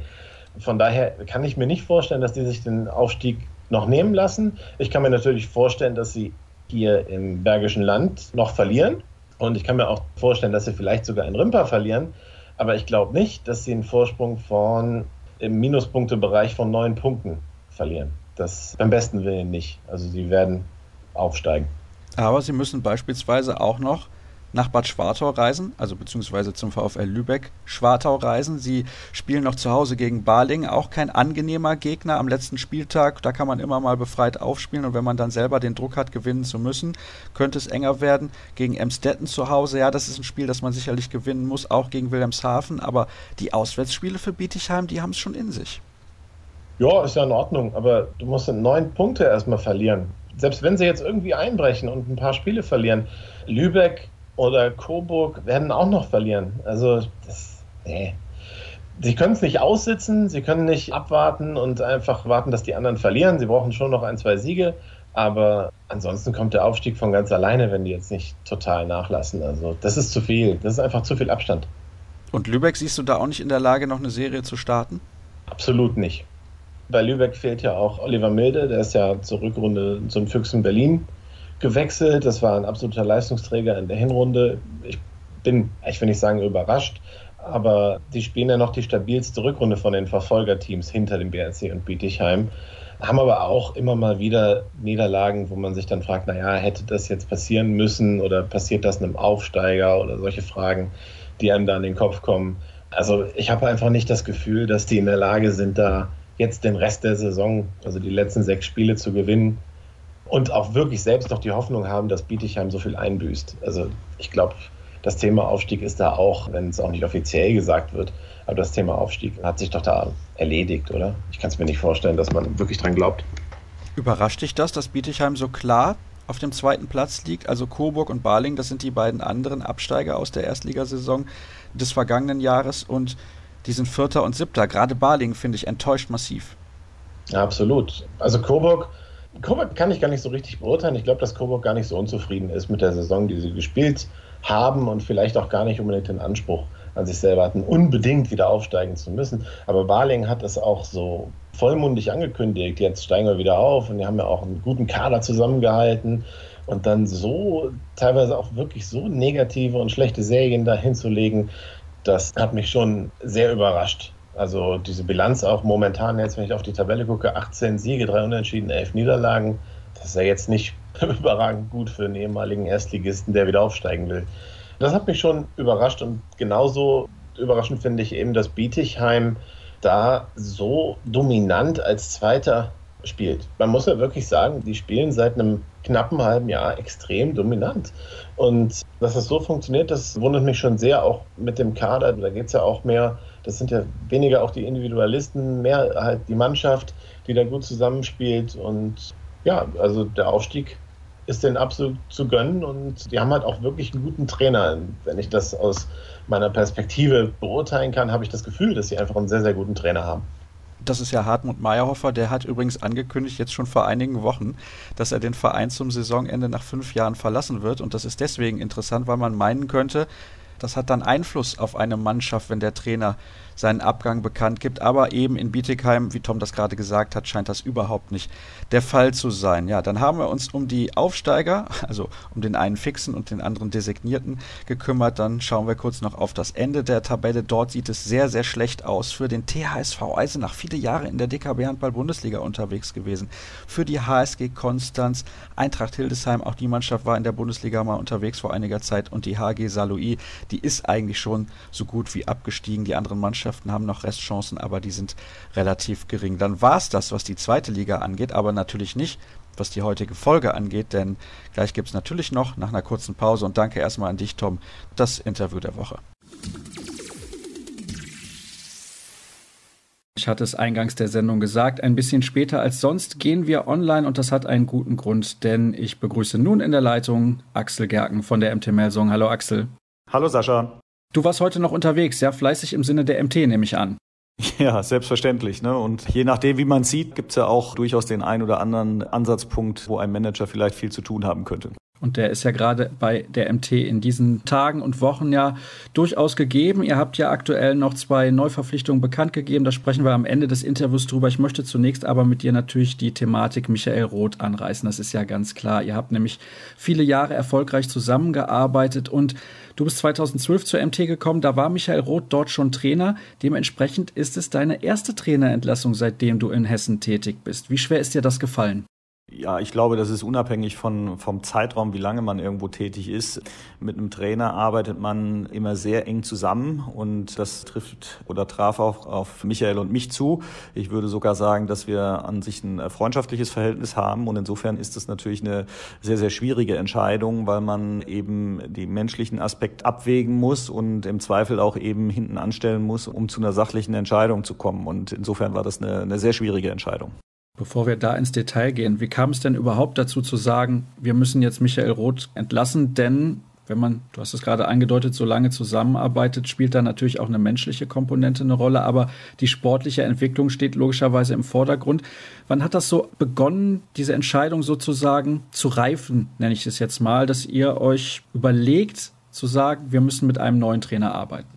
Von daher kann ich mir nicht vorstellen, dass die sich den Aufstieg noch nehmen lassen. Ich kann mir natürlich vorstellen, dass sie hier im Bergischen Land noch verlieren. Und ich kann mir auch vorstellen, dass sie vielleicht sogar in Rimper verlieren. Aber ich glaube nicht, dass sie einen Vorsprung von im Minuspunktebereich von neun Punkten verlieren. Das beim besten Willen nicht. Also sie werden aufsteigen. Aber sie müssen beispielsweise auch noch nach Bad Schwartau reisen, also beziehungsweise zum VfL Lübeck Schwartau reisen. Sie spielen noch zu Hause gegen Baling, auch kein angenehmer Gegner am letzten Spieltag. Da kann man immer mal befreit aufspielen und wenn man dann selber den Druck hat, gewinnen zu müssen, könnte es enger werden. Gegen Emstetten zu Hause, ja, das ist ein Spiel, das man sicherlich gewinnen muss, auch gegen Wilhelmshaven, aber die Auswärtsspiele für Bietigheim, die haben es schon in sich. Ja, ist ja in Ordnung, aber du musst neun Punkte erstmal verlieren. Selbst wenn sie jetzt irgendwie einbrechen und ein paar Spiele verlieren. Lübeck oder Coburg werden auch noch verlieren. Also, das, nee. Sie können es nicht aussitzen, sie können nicht abwarten und einfach warten, dass die anderen verlieren. Sie brauchen schon noch ein, zwei Siege. Aber ansonsten kommt der Aufstieg von ganz alleine, wenn die jetzt nicht total nachlassen. Also das ist zu viel. Das ist einfach zu viel Abstand. Und Lübeck siehst du da auch nicht in der Lage, noch eine Serie zu starten? Absolut nicht. Bei Lübeck fehlt ja auch Oliver Milde, der ist ja zur Rückrunde zum Füchsen Berlin gewechselt. Das war ein absoluter Leistungsträger in der Hinrunde. Ich bin, ich will nicht sagen überrascht, aber die spielen ja noch die stabilste Rückrunde von den Verfolgerteams hinter dem BRC und Bietigheim. Haben aber auch immer mal wieder Niederlagen, wo man sich dann fragt, naja, hätte das jetzt passieren müssen oder passiert das einem Aufsteiger oder solche Fragen, die einem da in den Kopf kommen. Also ich habe einfach nicht das Gefühl, dass die in der Lage sind, da jetzt den Rest der Saison, also die letzten sechs Spiele zu gewinnen und auch wirklich selbst noch die Hoffnung haben, dass Bietigheim so viel einbüßt. Also ich glaube, das Thema Aufstieg ist da auch, wenn es auch nicht offiziell gesagt wird, aber das Thema Aufstieg hat sich doch da erledigt, oder? Ich kann es mir nicht vorstellen, dass man wirklich dran glaubt. Überrascht dich das, dass Bietigheim so klar auf dem zweiten Platz liegt? Also Coburg und Baling, das sind die beiden anderen Absteiger aus der Erstligasaison des vergangenen Jahres und die sind Vierter und Siebter. Gerade Baling, finde ich, enttäuscht massiv. Ja, absolut. Also Coburg Coburg kann ich gar nicht so richtig beurteilen. Ich glaube, dass Coburg gar nicht so unzufrieden ist mit der Saison, die sie gespielt haben und vielleicht auch gar nicht unbedingt den Anspruch an sich selber hatten, unbedingt wieder aufsteigen zu müssen. Aber Barling hat es auch so vollmundig angekündigt, jetzt steigen wir wieder auf und die haben ja auch einen guten Kader zusammengehalten und dann so teilweise auch wirklich so negative und schlechte Serien da hinzulegen, das hat mich schon sehr überrascht. Also diese Bilanz auch momentan jetzt, wenn ich auf die Tabelle gucke, 18 Siege, 3 Unentschieden, 11 Niederlagen. Das ist ja jetzt nicht überragend gut für einen ehemaligen Erstligisten, der wieder aufsteigen will. Das hat mich schon überrascht und genauso überraschend finde ich eben, dass Bietigheim da so dominant als Zweiter spielt. Man muss ja wirklich sagen, die spielen seit einem knappen halben Jahr extrem dominant. Und dass das so funktioniert, das wundert mich schon sehr, auch mit dem Kader. Da geht es ja auch mehr das sind ja weniger auch die Individualisten, mehr halt die Mannschaft, die da gut zusammenspielt. Und ja, also der Aufstieg ist denen absolut zu gönnen und die haben halt auch wirklich einen guten Trainer. Wenn ich das aus meiner Perspektive beurteilen kann, habe ich das Gefühl, dass sie einfach einen sehr, sehr guten Trainer haben. Das ist ja Hartmut Meyerhofer, der hat übrigens angekündigt, jetzt schon vor einigen Wochen, dass er den Verein zum Saisonende nach fünf Jahren verlassen wird. Und das ist deswegen interessant, weil man meinen könnte, das hat dann Einfluss auf eine Mannschaft, wenn der Trainer seinen Abgang bekannt gibt. Aber eben in Bietigheim, wie Tom das gerade gesagt hat, scheint das überhaupt nicht der Fall zu sein. Ja, dann haben wir uns um die Aufsteiger, also um den einen fixen und den anderen designierten gekümmert. Dann schauen wir kurz noch auf das Ende der Tabelle. Dort sieht es sehr, sehr schlecht aus für den THSV Eisenach. Viele Jahre in der DKB Handball Bundesliga unterwegs gewesen. Für die HSG Konstanz, Eintracht Hildesheim, auch die Mannschaft war in der Bundesliga mal unterwegs vor einiger Zeit und die HG Saloui, die ist eigentlich schon so gut wie abgestiegen. Die anderen Mannschaften Mannschaften haben noch Restchancen, aber die sind relativ gering. Dann war es das, was die zweite Liga angeht, aber natürlich nicht, was die heutige Folge angeht, denn gleich gibt es natürlich noch nach einer kurzen Pause und danke erstmal an dich, Tom, das Interview der Woche. Ich hatte es eingangs der Sendung gesagt, ein bisschen später als sonst gehen wir online und das hat einen guten Grund, denn ich begrüße nun in der Leitung Axel Gerken von der MT Melsung. Hallo Axel. Hallo Sascha. Du warst heute noch unterwegs, ja, fleißig im Sinne der MT, nehme ich an. Ja, selbstverständlich. Ne? Und je nachdem, wie man sieht, gibt es ja auch durchaus den einen oder anderen Ansatzpunkt, wo ein Manager vielleicht viel zu tun haben könnte. Und der ist ja gerade bei der MT in diesen Tagen und Wochen ja durchaus gegeben. Ihr habt ja aktuell noch zwei Neuverpflichtungen bekannt gegeben. Da sprechen wir am Ende des Interviews drüber. Ich möchte zunächst aber mit dir natürlich die Thematik Michael Roth anreißen. Das ist ja ganz klar. Ihr habt nämlich viele Jahre erfolgreich zusammengearbeitet und du bist 2012 zur MT gekommen. Da war Michael Roth dort schon Trainer. Dementsprechend ist es deine erste Trainerentlassung, seitdem du in Hessen tätig bist. Wie schwer ist dir das gefallen? Ja, ich glaube, das ist unabhängig von, vom Zeitraum, wie lange man irgendwo tätig ist. Mit einem Trainer arbeitet man immer sehr eng zusammen und das trifft oder traf auch auf Michael und mich zu. Ich würde sogar sagen, dass wir an sich ein freundschaftliches Verhältnis haben und insofern ist das natürlich eine sehr, sehr schwierige Entscheidung, weil man eben den menschlichen Aspekt abwägen muss und im Zweifel auch eben hinten anstellen muss, um zu einer sachlichen Entscheidung zu kommen. Und insofern war das eine, eine sehr schwierige Entscheidung. Bevor wir da ins Detail gehen, wie kam es denn überhaupt dazu zu sagen, wir müssen jetzt Michael Roth entlassen? Denn wenn man, du hast es gerade angedeutet, so lange zusammenarbeitet, spielt da natürlich auch eine menschliche Komponente eine Rolle, aber die sportliche Entwicklung steht logischerweise im Vordergrund. Wann hat das so begonnen, diese Entscheidung sozusagen zu reifen, nenne ich es jetzt mal, dass ihr euch überlegt zu sagen, wir müssen mit einem neuen Trainer arbeiten?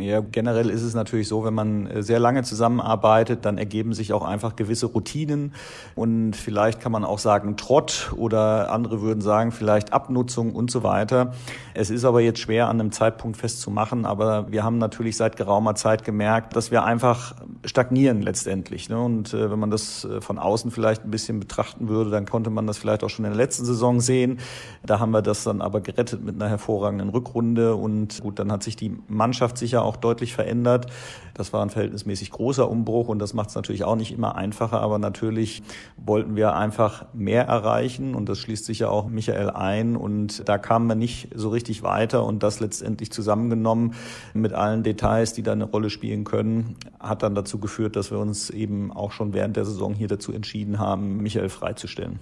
Ja, generell ist es natürlich so, wenn man äh, sehr lange zusammenarbeitet, dann ergeben sich auch einfach gewisse Routinen und vielleicht kann man auch sagen Trott oder andere würden sagen vielleicht Abnutzung und so weiter. Es ist aber jetzt schwer an einem Zeitpunkt festzumachen, aber wir haben natürlich seit geraumer Zeit gemerkt, dass wir einfach stagnieren letztendlich. Ne? Und äh, wenn man das äh, von außen vielleicht ein bisschen betrachten würde, dann konnte man das vielleicht auch schon in der letzten Saison sehen. Da haben wir das dann aber gerettet mit einer hervorragenden Rückrunde und gut, dann hat sich die Mannschaft sicher auch deutlich verändert. Das war ein verhältnismäßig großer Umbruch und das macht es natürlich auch nicht immer einfacher, aber natürlich wollten wir einfach mehr erreichen und das schließt sich ja auch Michael ein und da kamen wir nicht so richtig weiter und das letztendlich zusammengenommen mit allen Details, die da eine Rolle spielen können, hat dann dazu geführt, dass wir uns eben auch schon während der Saison hier dazu entschieden haben, Michael freizustellen.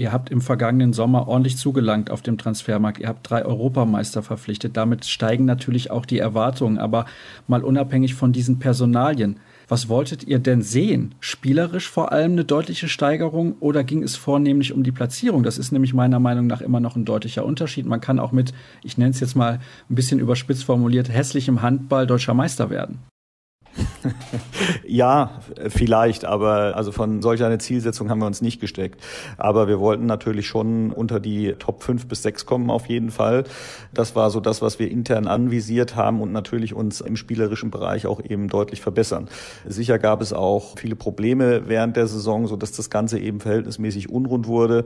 Ihr habt im vergangenen Sommer ordentlich zugelangt auf dem Transfermarkt. Ihr habt drei Europameister verpflichtet. Damit steigen natürlich auch die Erwartungen. Aber mal unabhängig von diesen Personalien, was wolltet ihr denn sehen? Spielerisch vor allem eine deutliche Steigerung oder ging es vornehmlich um die Platzierung? Das ist nämlich meiner Meinung nach immer noch ein deutlicher Unterschied. Man kann auch mit, ich nenne es jetzt mal ein bisschen überspitzt formuliert, hässlichem Handball deutscher Meister werden. ja, vielleicht, aber also von solch einer Zielsetzung haben wir uns nicht gesteckt. Aber wir wollten natürlich schon unter die Top 5 bis 6 kommen auf jeden Fall. Das war so das, was wir intern anvisiert haben und natürlich uns im spielerischen Bereich auch eben deutlich verbessern. Sicher gab es auch viele Probleme während der Saison, so dass das Ganze eben verhältnismäßig unrund wurde.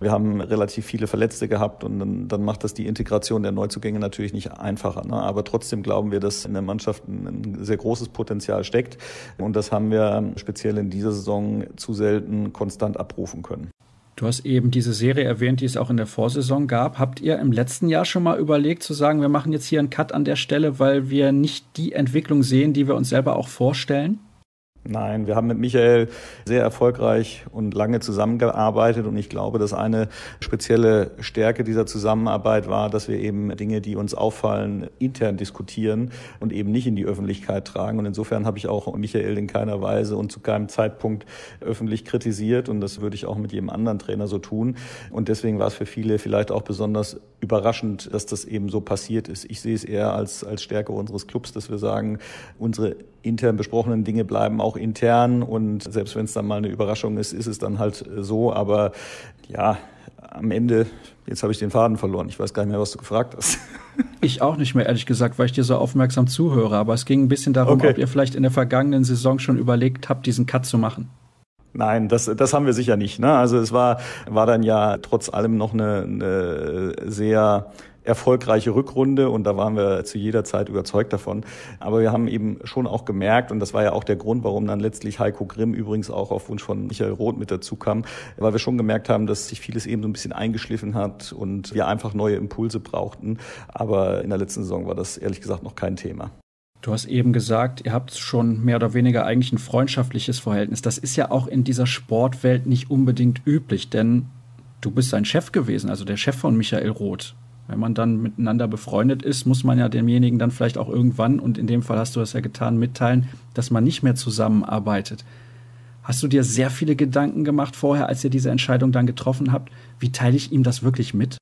Wir haben relativ viele Verletzte gehabt und dann, dann macht das die Integration der Neuzugänge natürlich nicht einfacher. Ne? Aber trotzdem glauben wir, dass in der Mannschaft ein sehr großes Potenzial Potenzial steckt. Und das haben wir speziell in dieser Saison zu selten konstant abrufen können. Du hast eben diese Serie erwähnt, die es auch in der Vorsaison gab. Habt ihr im letzten Jahr schon mal überlegt zu sagen, wir machen jetzt hier einen Cut an der Stelle, weil wir nicht die Entwicklung sehen, die wir uns selber auch vorstellen? Nein, wir haben mit Michael sehr erfolgreich und lange zusammengearbeitet und ich glaube, dass eine spezielle Stärke dieser Zusammenarbeit war, dass wir eben Dinge, die uns auffallen, intern diskutieren und eben nicht in die Öffentlichkeit tragen. Und insofern habe ich auch Michael in keiner Weise und zu keinem Zeitpunkt öffentlich kritisiert und das würde ich auch mit jedem anderen Trainer so tun. Und deswegen war es für viele vielleicht auch besonders überraschend, dass das eben so passiert ist. Ich sehe es eher als, als Stärke unseres Clubs, dass wir sagen, unsere intern besprochenen Dinge bleiben auch intern und selbst wenn es dann mal eine Überraschung ist, ist es dann halt so. Aber ja, am Ende, jetzt habe ich den Faden verloren. Ich weiß gar nicht mehr, was du gefragt hast. Ich auch nicht mehr, ehrlich gesagt, weil ich dir so aufmerksam zuhöre. Aber es ging ein bisschen darum, okay. ob ihr vielleicht in der vergangenen Saison schon überlegt habt, diesen Cut zu machen. Nein, das, das haben wir sicher nicht. Ne? Also es war, war dann ja trotz allem noch eine, eine sehr erfolgreiche Rückrunde und da waren wir zu jeder Zeit überzeugt davon. Aber wir haben eben schon auch gemerkt, und das war ja auch der Grund, warum dann letztlich Heiko Grimm übrigens auch auf Wunsch von Michael Roth mit dazu kam, weil wir schon gemerkt haben, dass sich vieles eben so ein bisschen eingeschliffen hat und wir einfach neue Impulse brauchten. Aber in der letzten Saison war das ehrlich gesagt noch kein Thema. Du hast eben gesagt, ihr habt schon mehr oder weniger eigentlich ein freundschaftliches Verhältnis. Das ist ja auch in dieser Sportwelt nicht unbedingt üblich, denn du bist sein Chef gewesen, also der Chef von Michael Roth. Wenn man dann miteinander befreundet ist, muss man ja demjenigen dann vielleicht auch irgendwann, und in dem Fall hast du das ja getan, mitteilen, dass man nicht mehr zusammenarbeitet. Hast du dir sehr viele Gedanken gemacht vorher, als ihr diese Entscheidung dann getroffen habt? Wie teile ich ihm das wirklich mit?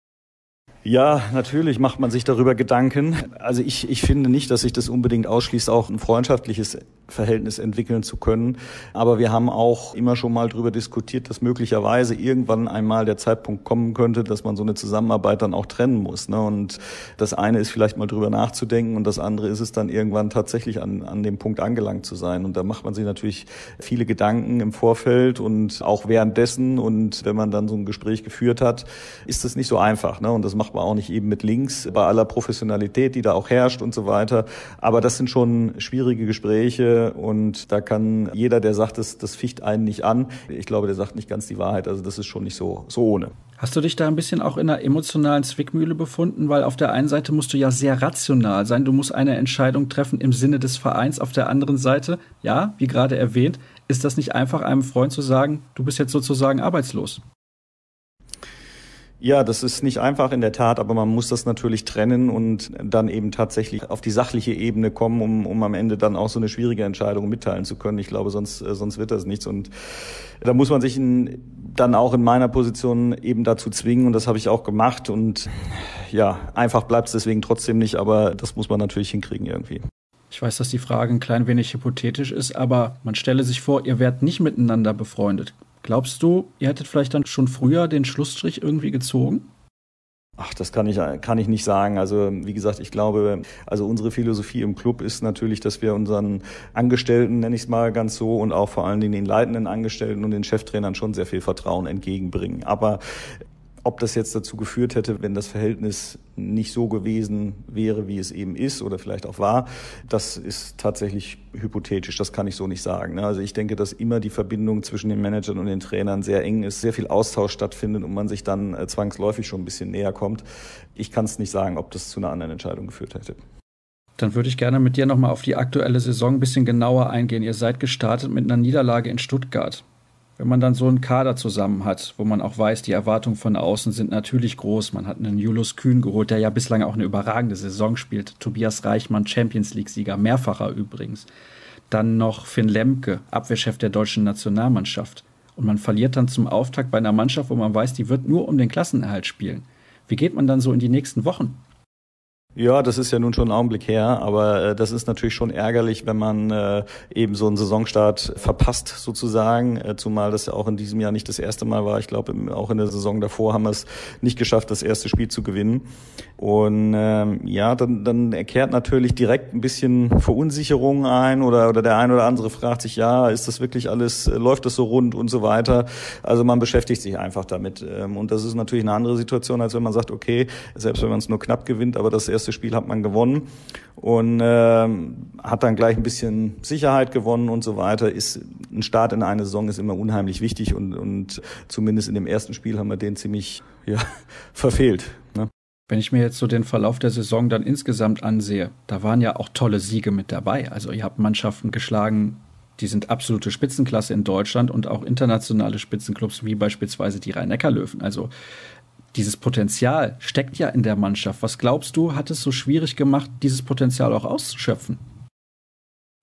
Ja, natürlich macht man sich darüber Gedanken. Also ich, ich finde nicht, dass sich das unbedingt ausschließt, auch ein freundschaftliches Verhältnis entwickeln zu können. Aber wir haben auch immer schon mal darüber diskutiert, dass möglicherweise irgendwann einmal der Zeitpunkt kommen könnte, dass man so eine Zusammenarbeit dann auch trennen muss. Ne? Und das eine ist vielleicht mal drüber nachzudenken und das andere ist es dann irgendwann tatsächlich an, an dem Punkt angelangt zu sein. Und da macht man sich natürlich viele Gedanken im Vorfeld und auch währenddessen. Und wenn man dann so ein Gespräch geführt hat, ist das nicht so einfach. Ne? Und das macht macht man auch nicht eben mit links, bei aller Professionalität, die da auch herrscht und so weiter. Aber das sind schon schwierige Gespräche und da kann jeder, der sagt, das, das ficht einen nicht an, ich glaube, der sagt nicht ganz die Wahrheit. Also das ist schon nicht so, so ohne. Hast du dich da ein bisschen auch in einer emotionalen Zwickmühle befunden? Weil auf der einen Seite musst du ja sehr rational sein. Du musst eine Entscheidung treffen im Sinne des Vereins. Auf der anderen Seite, ja, wie gerade erwähnt, ist das nicht einfach einem Freund zu sagen, du bist jetzt sozusagen arbeitslos? Ja, das ist nicht einfach in der Tat, aber man muss das natürlich trennen und dann eben tatsächlich auf die sachliche Ebene kommen, um, um am Ende dann auch so eine schwierige Entscheidung mitteilen zu können. Ich glaube, sonst, äh, sonst wird das nichts. Und da muss man sich in, dann auch in meiner Position eben dazu zwingen und das habe ich auch gemacht. Und ja, einfach bleibt es deswegen trotzdem nicht, aber das muss man natürlich hinkriegen irgendwie. Ich weiß, dass die Frage ein klein wenig hypothetisch ist, aber man stelle sich vor, ihr werdet nicht miteinander befreundet. Glaubst du, ihr hättet vielleicht dann schon früher den Schlussstrich irgendwie gezogen? Ach, das kann ich, kann ich nicht sagen. Also, wie gesagt, ich glaube, also unsere Philosophie im Club ist natürlich, dass wir unseren Angestellten, nenne ich es mal ganz so, und auch vor allen Dingen den leitenden Angestellten und den Cheftrainern schon sehr viel Vertrauen entgegenbringen. Aber ob das jetzt dazu geführt hätte, wenn das Verhältnis nicht so gewesen wäre, wie es eben ist oder vielleicht auch war, das ist tatsächlich hypothetisch. Das kann ich so nicht sagen. Ne? Also ich denke, dass immer die Verbindung zwischen den Managern und den Trainern sehr eng ist, sehr viel Austausch stattfindet und man sich dann äh, zwangsläufig schon ein bisschen näher kommt. Ich kann es nicht sagen, ob das zu einer anderen Entscheidung geführt hätte. Dann würde ich gerne mit dir nochmal auf die aktuelle Saison ein bisschen genauer eingehen. Ihr seid gestartet mit einer Niederlage in Stuttgart wenn man dann so einen Kader zusammen hat, wo man auch weiß, die Erwartungen von außen sind natürlich groß. Man hat einen Julius Kühn geholt, der ja bislang auch eine überragende Saison spielt. Tobias Reichmann, Champions League-Sieger, mehrfacher übrigens. Dann noch Finn Lemke, Abwehrchef der deutschen Nationalmannschaft. Und man verliert dann zum Auftakt bei einer Mannschaft, wo man weiß, die wird nur um den Klassenerhalt spielen. Wie geht man dann so in die nächsten Wochen? Ja, das ist ja nun schon ein Augenblick her, aber äh, das ist natürlich schon ärgerlich, wenn man äh, eben so einen Saisonstart verpasst sozusagen, äh, zumal das ja auch in diesem Jahr nicht das erste Mal war. Ich glaube, auch in der Saison davor haben wir es nicht geschafft, das erste Spiel zu gewinnen. Und ähm, ja, dann, dann erkehrt natürlich direkt ein bisschen Verunsicherung ein oder, oder der eine oder andere fragt sich, ja, ist das wirklich alles, äh, läuft das so rund und so weiter. Also man beschäftigt sich einfach damit. Ähm, und das ist natürlich eine andere Situation, als wenn man sagt, okay, selbst wenn man es nur knapp gewinnt, aber das erste erste Spiel hat man gewonnen und äh, hat dann gleich ein bisschen Sicherheit gewonnen und so weiter. Ist ein Start in eine Saison ist immer unheimlich wichtig und, und zumindest in dem ersten Spiel haben wir den ziemlich ja, verfehlt. Ne? Wenn ich mir jetzt so den Verlauf der Saison dann insgesamt ansehe, da waren ja auch tolle Siege mit dabei. Also ihr habt Mannschaften geschlagen die sind absolute Spitzenklasse in Deutschland und auch internationale Spitzenclubs wie beispielsweise die Rhein-Neckar-Löwen. Also dieses Potenzial steckt ja in der Mannschaft. Was glaubst du, hat es so schwierig gemacht, dieses Potenzial auch auszuschöpfen?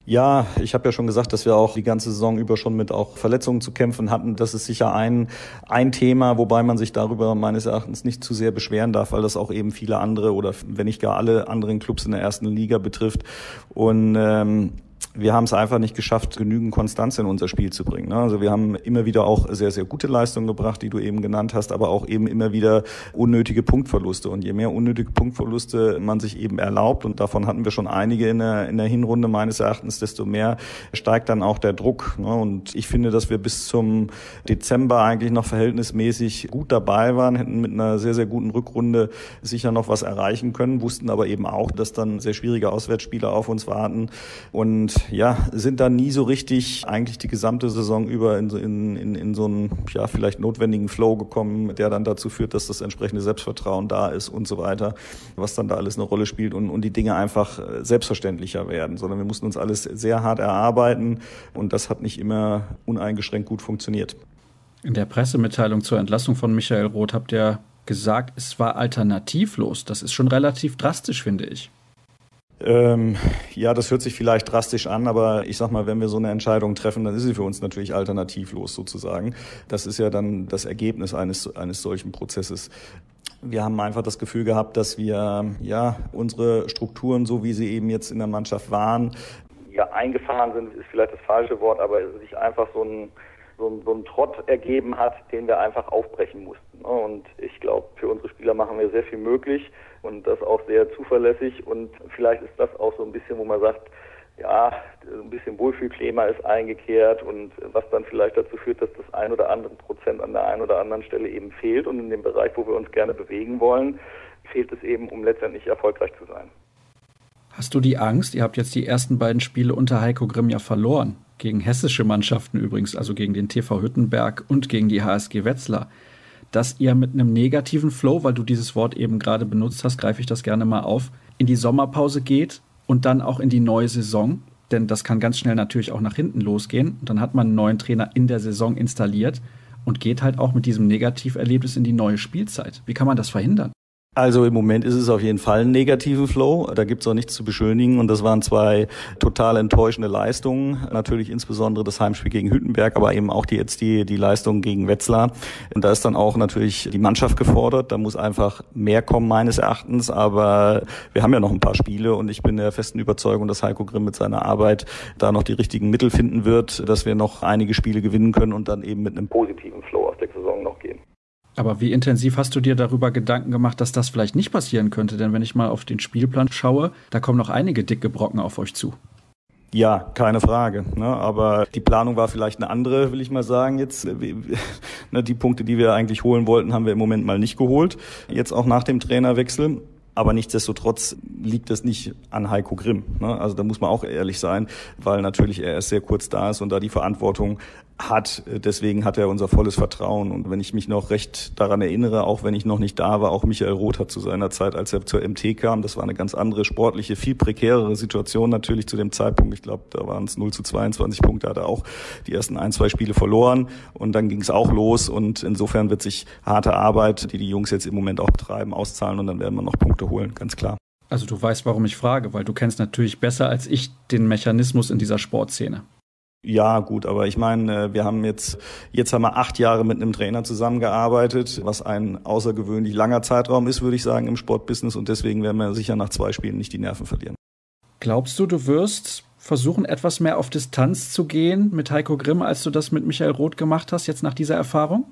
Ja, ich habe ja schon gesagt, dass wir auch die ganze Saison über schon mit auch Verletzungen zu kämpfen hatten. Das ist sicher ein, ein Thema, wobei man sich darüber meines Erachtens nicht zu sehr beschweren darf, weil das auch eben viele andere oder wenn nicht gar alle anderen Clubs in der ersten Liga betrifft. Und ähm, wir haben es einfach nicht geschafft, genügend Konstanz in unser Spiel zu bringen. Ne? Also wir haben immer wieder auch sehr, sehr gute Leistungen gebracht, die du eben genannt hast, aber auch eben immer wieder unnötige Punktverluste. Und je mehr unnötige Punktverluste man sich eben erlaubt, und davon hatten wir schon einige in der, in der Hinrunde meines Erachtens, desto mehr steigt dann auch der Druck. Ne? Und ich finde, dass wir bis zum Dezember eigentlich noch verhältnismäßig gut dabei waren, hätten mit einer sehr, sehr guten Rückrunde sicher noch was erreichen können, wussten aber eben auch, dass dann sehr schwierige Auswärtsspiele auf uns warten. Und ja, sind dann nie so richtig eigentlich die gesamte Saison über in, in, in, in so einen ja, vielleicht notwendigen Flow gekommen, der dann dazu führt, dass das entsprechende Selbstvertrauen da ist und so weiter, was dann da alles eine Rolle spielt und, und die Dinge einfach äh, selbstverständlicher werden, sondern wir mussten uns alles sehr hart erarbeiten und das hat nicht immer uneingeschränkt gut funktioniert. In der Pressemitteilung zur Entlassung von Michael Roth habt ihr gesagt, es war alternativlos. Das ist schon relativ drastisch, finde ich. Ähm, ja, das hört sich vielleicht drastisch an, aber ich sag mal, wenn wir so eine Entscheidung treffen, dann ist sie für uns natürlich alternativlos sozusagen. Das ist ja dann das Ergebnis eines, eines solchen Prozesses. Wir haben einfach das Gefühl gehabt, dass wir ja unsere Strukturen, so wie sie eben jetzt in der Mannschaft waren, ja eingefahren sind, ist vielleicht das falsche Wort, aber sich einfach so ein so ein, so ein Trott ergeben hat, den wir einfach aufbrechen mussten. Und ich glaube, für unsere Spieler machen wir sehr viel möglich und das auch sehr zuverlässig und vielleicht ist das auch so ein bisschen, wo man sagt, ja, ein bisschen Wohlfühlklima ist eingekehrt und was dann vielleicht dazu führt, dass das ein oder andere Prozent an der einen oder anderen Stelle eben fehlt und in dem Bereich, wo wir uns gerne bewegen wollen, fehlt es eben, um letztendlich erfolgreich zu sein. Hast du die Angst? Ihr habt jetzt die ersten beiden Spiele unter Heiko Grimm ja verloren. Gegen hessische Mannschaften übrigens, also gegen den TV Hüttenberg und gegen die HSG Wetzlar dass ihr mit einem negativen Flow, weil du dieses Wort eben gerade benutzt hast, greife ich das gerne mal auf, in die Sommerpause geht und dann auch in die neue Saison. Denn das kann ganz schnell natürlich auch nach hinten losgehen. Und dann hat man einen neuen Trainer in der Saison installiert und geht halt auch mit diesem Negativerlebnis in die neue Spielzeit. Wie kann man das verhindern? Also im Moment ist es auf jeden Fall ein negativen Flow. Da gibt es auch nichts zu beschönigen. Und das waren zwei total enttäuschende Leistungen. Natürlich insbesondere das Heimspiel gegen Hüttenberg, aber eben auch die, jetzt die, die Leistung gegen Wetzlar. Und da ist dann auch natürlich die Mannschaft gefordert. Da muss einfach mehr kommen meines Erachtens. Aber wir haben ja noch ein paar Spiele und ich bin der festen Überzeugung, dass Heiko Grimm mit seiner Arbeit da noch die richtigen Mittel finden wird, dass wir noch einige Spiele gewinnen können und dann eben mit einem positiven Flow aus der Saison noch gehen. Aber wie intensiv hast du dir darüber Gedanken gemacht, dass das vielleicht nicht passieren könnte? Denn wenn ich mal auf den Spielplan schaue, da kommen noch einige dicke Brocken auf euch zu. Ja, keine Frage. Ne? Aber die Planung war vielleicht eine andere, will ich mal sagen. Jetzt ne, die Punkte, die wir eigentlich holen wollten, haben wir im Moment mal nicht geholt. Jetzt auch nach dem Trainerwechsel. Aber nichtsdestotrotz liegt das nicht an Heiko Grimm. Ne? Also da muss man auch ehrlich sein, weil natürlich er erst sehr kurz da ist und da die Verantwortung hat. Deswegen hat er unser volles Vertrauen. Und wenn ich mich noch recht daran erinnere, auch wenn ich noch nicht da war, auch Michael Roth hat zu seiner Zeit, als er zur MT kam, das war eine ganz andere sportliche, viel prekärere Situation natürlich zu dem Zeitpunkt. Ich glaube, da waren es 0 zu 22 Punkte, hat er auch die ersten ein, zwei Spiele verloren und dann ging es auch los. Und insofern wird sich harte Arbeit, die die Jungs jetzt im Moment auch betreiben, auszahlen und dann werden wir noch Punkte holen, ganz klar. Also du weißt, warum ich frage, weil du kennst natürlich besser als ich den Mechanismus in dieser Sportszene. Ja, gut, aber ich meine, äh, wir haben jetzt, jetzt haben wir acht Jahre mit einem Trainer zusammengearbeitet, was ein außergewöhnlich langer Zeitraum ist, würde ich sagen, im Sportbusiness und deswegen werden wir sicher nach zwei Spielen nicht die Nerven verlieren. Glaubst du, du wirst versuchen, etwas mehr auf Distanz zu gehen mit Heiko Grimm, als du das mit Michael Roth gemacht hast, jetzt nach dieser Erfahrung?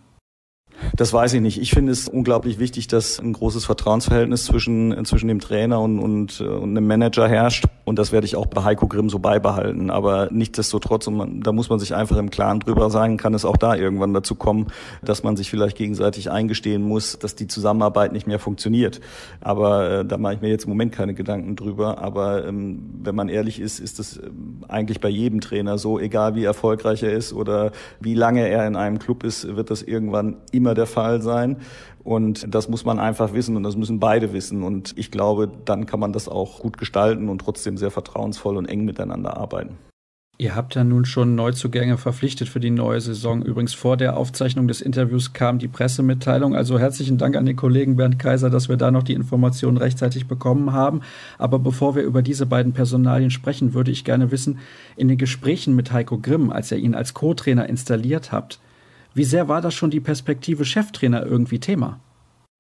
Das weiß ich nicht. Ich finde es unglaublich wichtig, dass ein großes Vertrauensverhältnis zwischen, zwischen dem Trainer und, und, und einem Manager herrscht. Und das werde ich auch bei Heiko Grimm so beibehalten. Aber nichtsdestotrotz, und man, da muss man sich einfach im Klaren drüber sein, kann es auch da irgendwann dazu kommen, dass man sich vielleicht gegenseitig eingestehen muss, dass die Zusammenarbeit nicht mehr funktioniert. Aber äh, da mache ich mir jetzt im Moment keine Gedanken drüber. Aber ähm, wenn man ehrlich ist, ist es ähm, eigentlich bei jedem Trainer so, egal wie erfolgreich er ist oder wie lange er in einem Club ist, wird das irgendwann immer der Fall sein. Und das muss man einfach wissen und das müssen beide wissen. Und ich glaube, dann kann man das auch gut gestalten und trotzdem sehr vertrauensvoll und eng miteinander arbeiten. Ihr habt ja nun schon Neuzugänge verpflichtet für die neue Saison. Übrigens vor der Aufzeichnung des Interviews kam die Pressemitteilung. Also herzlichen Dank an den Kollegen Bernd Kaiser, dass wir da noch die Informationen rechtzeitig bekommen haben. Aber bevor wir über diese beiden Personalien sprechen, würde ich gerne wissen, in den Gesprächen mit Heiko Grimm, als ihr ihn als Co-Trainer installiert habt, wie sehr war das schon die Perspektive Cheftrainer irgendwie Thema?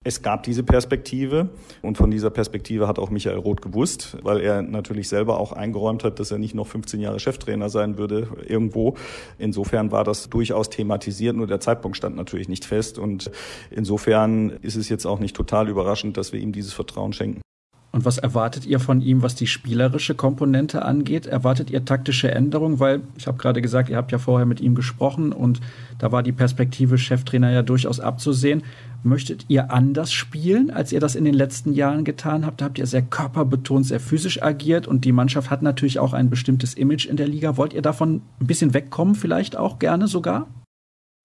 Es gab diese Perspektive und von dieser Perspektive hat auch Michael Roth gewusst, weil er natürlich selber auch eingeräumt hat, dass er nicht noch 15 Jahre Cheftrainer sein würde irgendwo. Insofern war das durchaus thematisiert, nur der Zeitpunkt stand natürlich nicht fest und insofern ist es jetzt auch nicht total überraschend, dass wir ihm dieses Vertrauen schenken. Und was erwartet ihr von ihm, was die spielerische Komponente angeht? Erwartet ihr taktische Änderungen? Weil ich habe gerade gesagt, ihr habt ja vorher mit ihm gesprochen und da war die Perspektive Cheftrainer ja durchaus abzusehen. Möchtet ihr anders spielen, als ihr das in den letzten Jahren getan habt? Da habt ihr sehr körperbetont, sehr physisch agiert und die Mannschaft hat natürlich auch ein bestimmtes Image in der Liga. Wollt ihr davon ein bisschen wegkommen, vielleicht auch gerne sogar?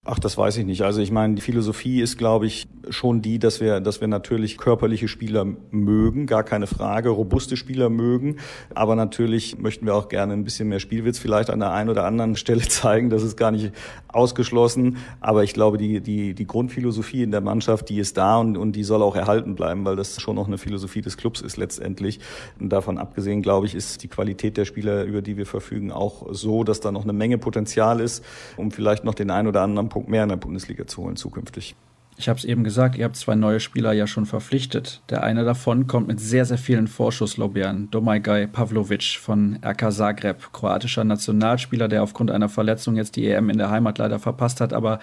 Ach, das weiß ich nicht. Also ich meine, die Philosophie ist, glaube ich, schon die, dass wir, dass wir natürlich körperliche Spieler mögen, gar keine Frage, robuste Spieler mögen. Aber natürlich möchten wir auch gerne ein bisschen mehr Spielwitz vielleicht an der einen oder anderen Stelle zeigen. Das ist gar nicht ausgeschlossen. Aber ich glaube, die, die, die Grundphilosophie in der Mannschaft, die ist da und, und die soll auch erhalten bleiben, weil das schon noch eine Philosophie des Clubs ist letztendlich. Und davon abgesehen, glaube ich, ist die Qualität der Spieler, über die wir verfügen, auch so, dass da noch eine Menge Potenzial ist, um vielleicht noch den einen oder anderen Punkt mehr in der Bundesliga zu holen zukünftig. Ich habe es eben gesagt, ihr habt zwei neue Spieler ja schon verpflichtet. Der eine davon kommt mit sehr, sehr vielen Vorschusslorbeeren. Domagoj Pavlovic von RK Zagreb, kroatischer Nationalspieler, der aufgrund einer Verletzung jetzt die EM in der Heimat leider verpasst hat, aber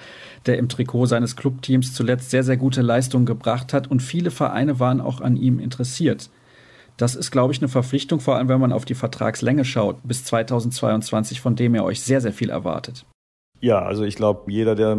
der im Trikot seines Clubteams zuletzt sehr, sehr gute Leistungen gebracht hat und viele Vereine waren auch an ihm interessiert. Das ist, glaube ich, eine Verpflichtung, vor allem wenn man auf die Vertragslänge schaut, bis 2022, von dem ihr euch sehr, sehr viel erwartet. Ja, also ich glaube, jeder, der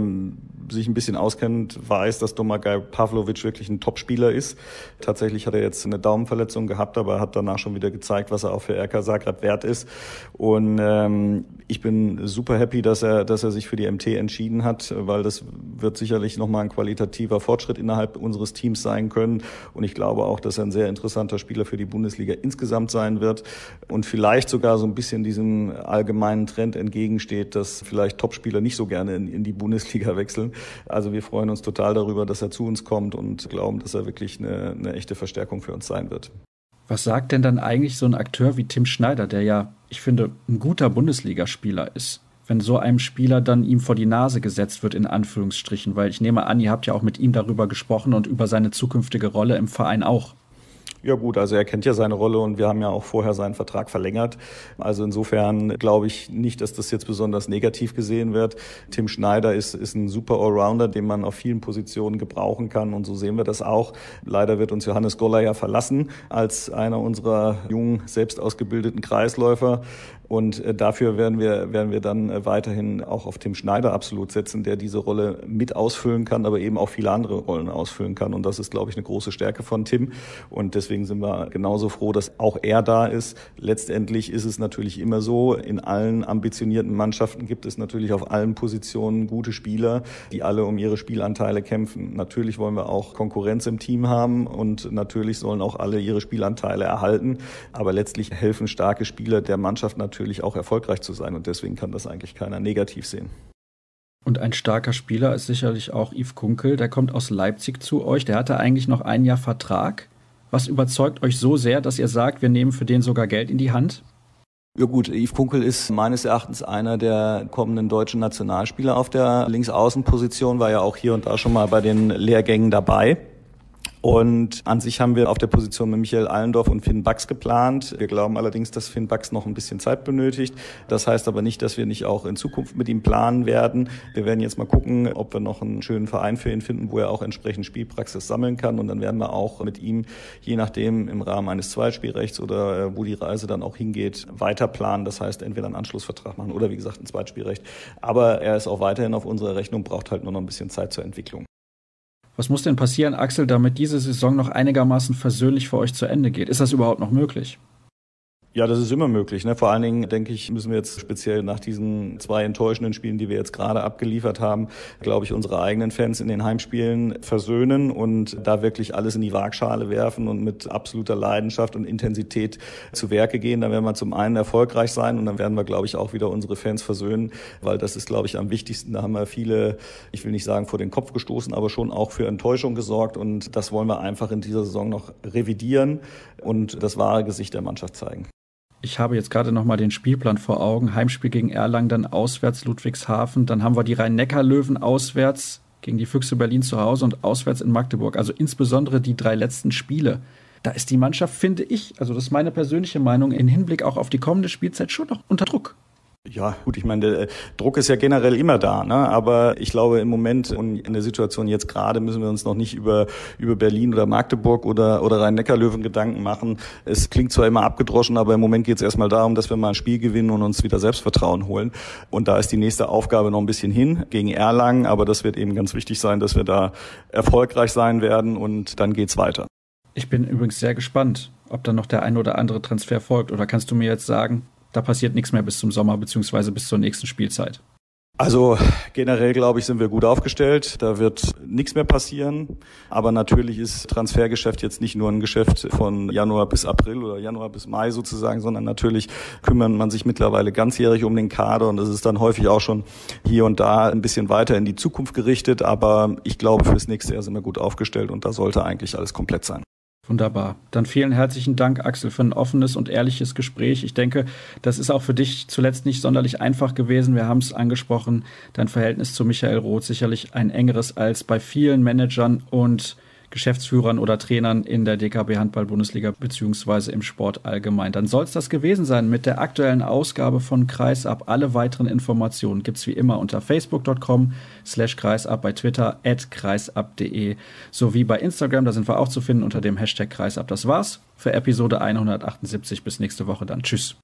sich ein bisschen auskennt, weiß, dass Domagoj Pavlovic wirklich ein Topspieler ist. Tatsächlich hat er jetzt eine Daumenverletzung gehabt, aber hat danach schon wieder gezeigt, was er auch für RK Zagreb wert ist. Und ähm, ich bin super happy, dass er, dass er sich für die MT entschieden hat, weil das wird sicherlich nochmal ein qualitativer Fortschritt innerhalb unseres Teams sein können. Und ich glaube auch, dass er ein sehr interessanter Spieler für die Bundesliga insgesamt sein wird und vielleicht sogar so ein bisschen diesem allgemeinen Trend entgegensteht, dass vielleicht Topspieler nicht so gerne in, in die Bundesliga wechseln. Also wir freuen uns total darüber, dass er zu uns kommt und glauben, dass er wirklich eine, eine echte Verstärkung für uns sein wird. Was sagt denn dann eigentlich so ein Akteur wie Tim Schneider, der ja, ich finde, ein guter Bundesligaspieler ist? Wenn so einem Spieler dann ihm vor die Nase gesetzt wird, in Anführungsstrichen, weil ich nehme an, ihr habt ja auch mit ihm darüber gesprochen und über seine zukünftige Rolle im Verein auch. Ja gut, also er kennt ja seine Rolle und wir haben ja auch vorher seinen Vertrag verlängert. Also insofern glaube ich nicht, dass das jetzt besonders negativ gesehen wird. Tim Schneider ist, ist ein super Allrounder, den man auf vielen Positionen gebrauchen kann und so sehen wir das auch. Leider wird uns Johannes Goller ja verlassen als einer unserer jungen, selbst ausgebildeten Kreisläufer. Und äh, dafür werden wir, werden wir dann äh, weiterhin auch auf Tim Schneider absolut setzen, der diese Rolle mit ausfüllen kann, aber eben auch viele andere Rollen ausfüllen kann. Und das ist, glaube ich, eine große Stärke von Tim. Und deswegen sind wir genauso froh, dass auch er da ist. Letztendlich ist es natürlich immer so, in allen ambitionierten Mannschaften gibt es natürlich auf allen Positionen gute Spieler, die alle um ihre Spielanteile kämpfen. Natürlich wollen wir auch Konkurrenz im Team haben und natürlich sollen auch alle ihre Spielanteile erhalten. Aber letztlich helfen starke Spieler der Mannschaft natürlich natürlich auch erfolgreich zu sein und deswegen kann das eigentlich keiner negativ sehen. Und ein starker Spieler ist sicherlich auch Yves Kunkel, der kommt aus Leipzig zu euch, der hatte eigentlich noch ein Jahr Vertrag. Was überzeugt euch so sehr, dass ihr sagt, wir nehmen für den sogar Geld in die Hand? Ja gut, Yves Kunkel ist meines Erachtens einer der kommenden deutschen Nationalspieler auf der Linksaußenposition, war ja auch hier und da schon mal bei den Lehrgängen dabei. Und an sich haben wir auf der Position mit Michael Allendorf und Finn Bax geplant. Wir glauben allerdings, dass Finn Bax noch ein bisschen Zeit benötigt. Das heißt aber nicht, dass wir nicht auch in Zukunft mit ihm planen werden. Wir werden jetzt mal gucken, ob wir noch einen schönen Verein für ihn finden, wo er auch entsprechend Spielpraxis sammeln kann. Und dann werden wir auch mit ihm, je nachdem im Rahmen eines Zweitspielrechts oder äh, wo die Reise dann auch hingeht, weiter planen. Das heißt, entweder einen Anschlussvertrag machen oder wie gesagt ein Zweitspielrecht. Aber er ist auch weiterhin auf unserer Rechnung, braucht halt nur noch ein bisschen Zeit zur Entwicklung. Was muss denn passieren, Axel, damit diese Saison noch einigermaßen versöhnlich für euch zu Ende geht? Ist das überhaupt noch möglich? Ja, das ist immer möglich. Ne? Vor allen Dingen, denke ich, müssen wir jetzt speziell nach diesen zwei enttäuschenden Spielen, die wir jetzt gerade abgeliefert haben, glaube ich, unsere eigenen Fans in den Heimspielen versöhnen und da wirklich alles in die Waagschale werfen und mit absoluter Leidenschaft und Intensität zu Werke gehen. Dann werden wir zum einen erfolgreich sein und dann werden wir, glaube ich, auch wieder unsere Fans versöhnen, weil das ist, glaube ich, am wichtigsten. Da haben wir viele, ich will nicht sagen vor den Kopf gestoßen, aber schon auch für Enttäuschung gesorgt und das wollen wir einfach in dieser Saison noch revidieren und das wahre Gesicht der Mannschaft zeigen. Ich habe jetzt gerade noch mal den Spielplan vor Augen. Heimspiel gegen Erlangen, dann auswärts Ludwigshafen, dann haben wir die Rhein-Neckar-Löwen auswärts gegen die Füchse Berlin zu Hause und auswärts in Magdeburg. Also insbesondere die drei letzten Spiele. Da ist die Mannschaft, finde ich, also das ist meine persönliche Meinung, in Hinblick auch auf die kommende Spielzeit schon noch unter Druck. Ja, gut, ich meine, der äh, Druck ist ja generell immer da, ne? aber ich glaube im Moment und in der Situation jetzt gerade müssen wir uns noch nicht über, über Berlin oder Magdeburg oder, oder Rhein-Neckar-Löwen Gedanken machen. Es klingt zwar immer abgedroschen, aber im Moment geht es erstmal darum, dass wir mal ein Spiel gewinnen und uns wieder Selbstvertrauen holen. Und da ist die nächste Aufgabe noch ein bisschen hin gegen Erlangen, aber das wird eben ganz wichtig sein, dass wir da erfolgreich sein werden und dann geht's weiter. Ich bin übrigens sehr gespannt, ob dann noch der ein oder andere Transfer folgt. Oder kannst du mir jetzt sagen, da passiert nichts mehr bis zum Sommer beziehungsweise bis zur nächsten Spielzeit. Also generell glaube ich, sind wir gut aufgestellt. Da wird nichts mehr passieren. Aber natürlich ist Transfergeschäft jetzt nicht nur ein Geschäft von Januar bis April oder Januar bis Mai sozusagen, sondern natürlich kümmert man sich mittlerweile ganzjährig um den Kader und das ist dann häufig auch schon hier und da ein bisschen weiter in die Zukunft gerichtet. Aber ich glaube, fürs nächste Jahr sind wir gut aufgestellt und da sollte eigentlich alles komplett sein. Wunderbar. Dann vielen herzlichen Dank, Axel, für ein offenes und ehrliches Gespräch. Ich denke, das ist auch für dich zuletzt nicht sonderlich einfach gewesen. Wir haben es angesprochen, dein Verhältnis zu Michael Roth sicherlich ein engeres als bei vielen Managern und Geschäftsführern oder Trainern in der DKB Handball Bundesliga beziehungsweise im Sport allgemein. Dann soll es das gewesen sein mit der aktuellen Ausgabe von Kreisab. Alle weiteren Informationen gibt es wie immer unter facebook.com slash kreisab, bei Twitter at kreisab.de sowie bei Instagram, da sind wir auch zu finden unter dem Hashtag Kreisab. Das war's für Episode 178. Bis nächste Woche dann. Tschüss.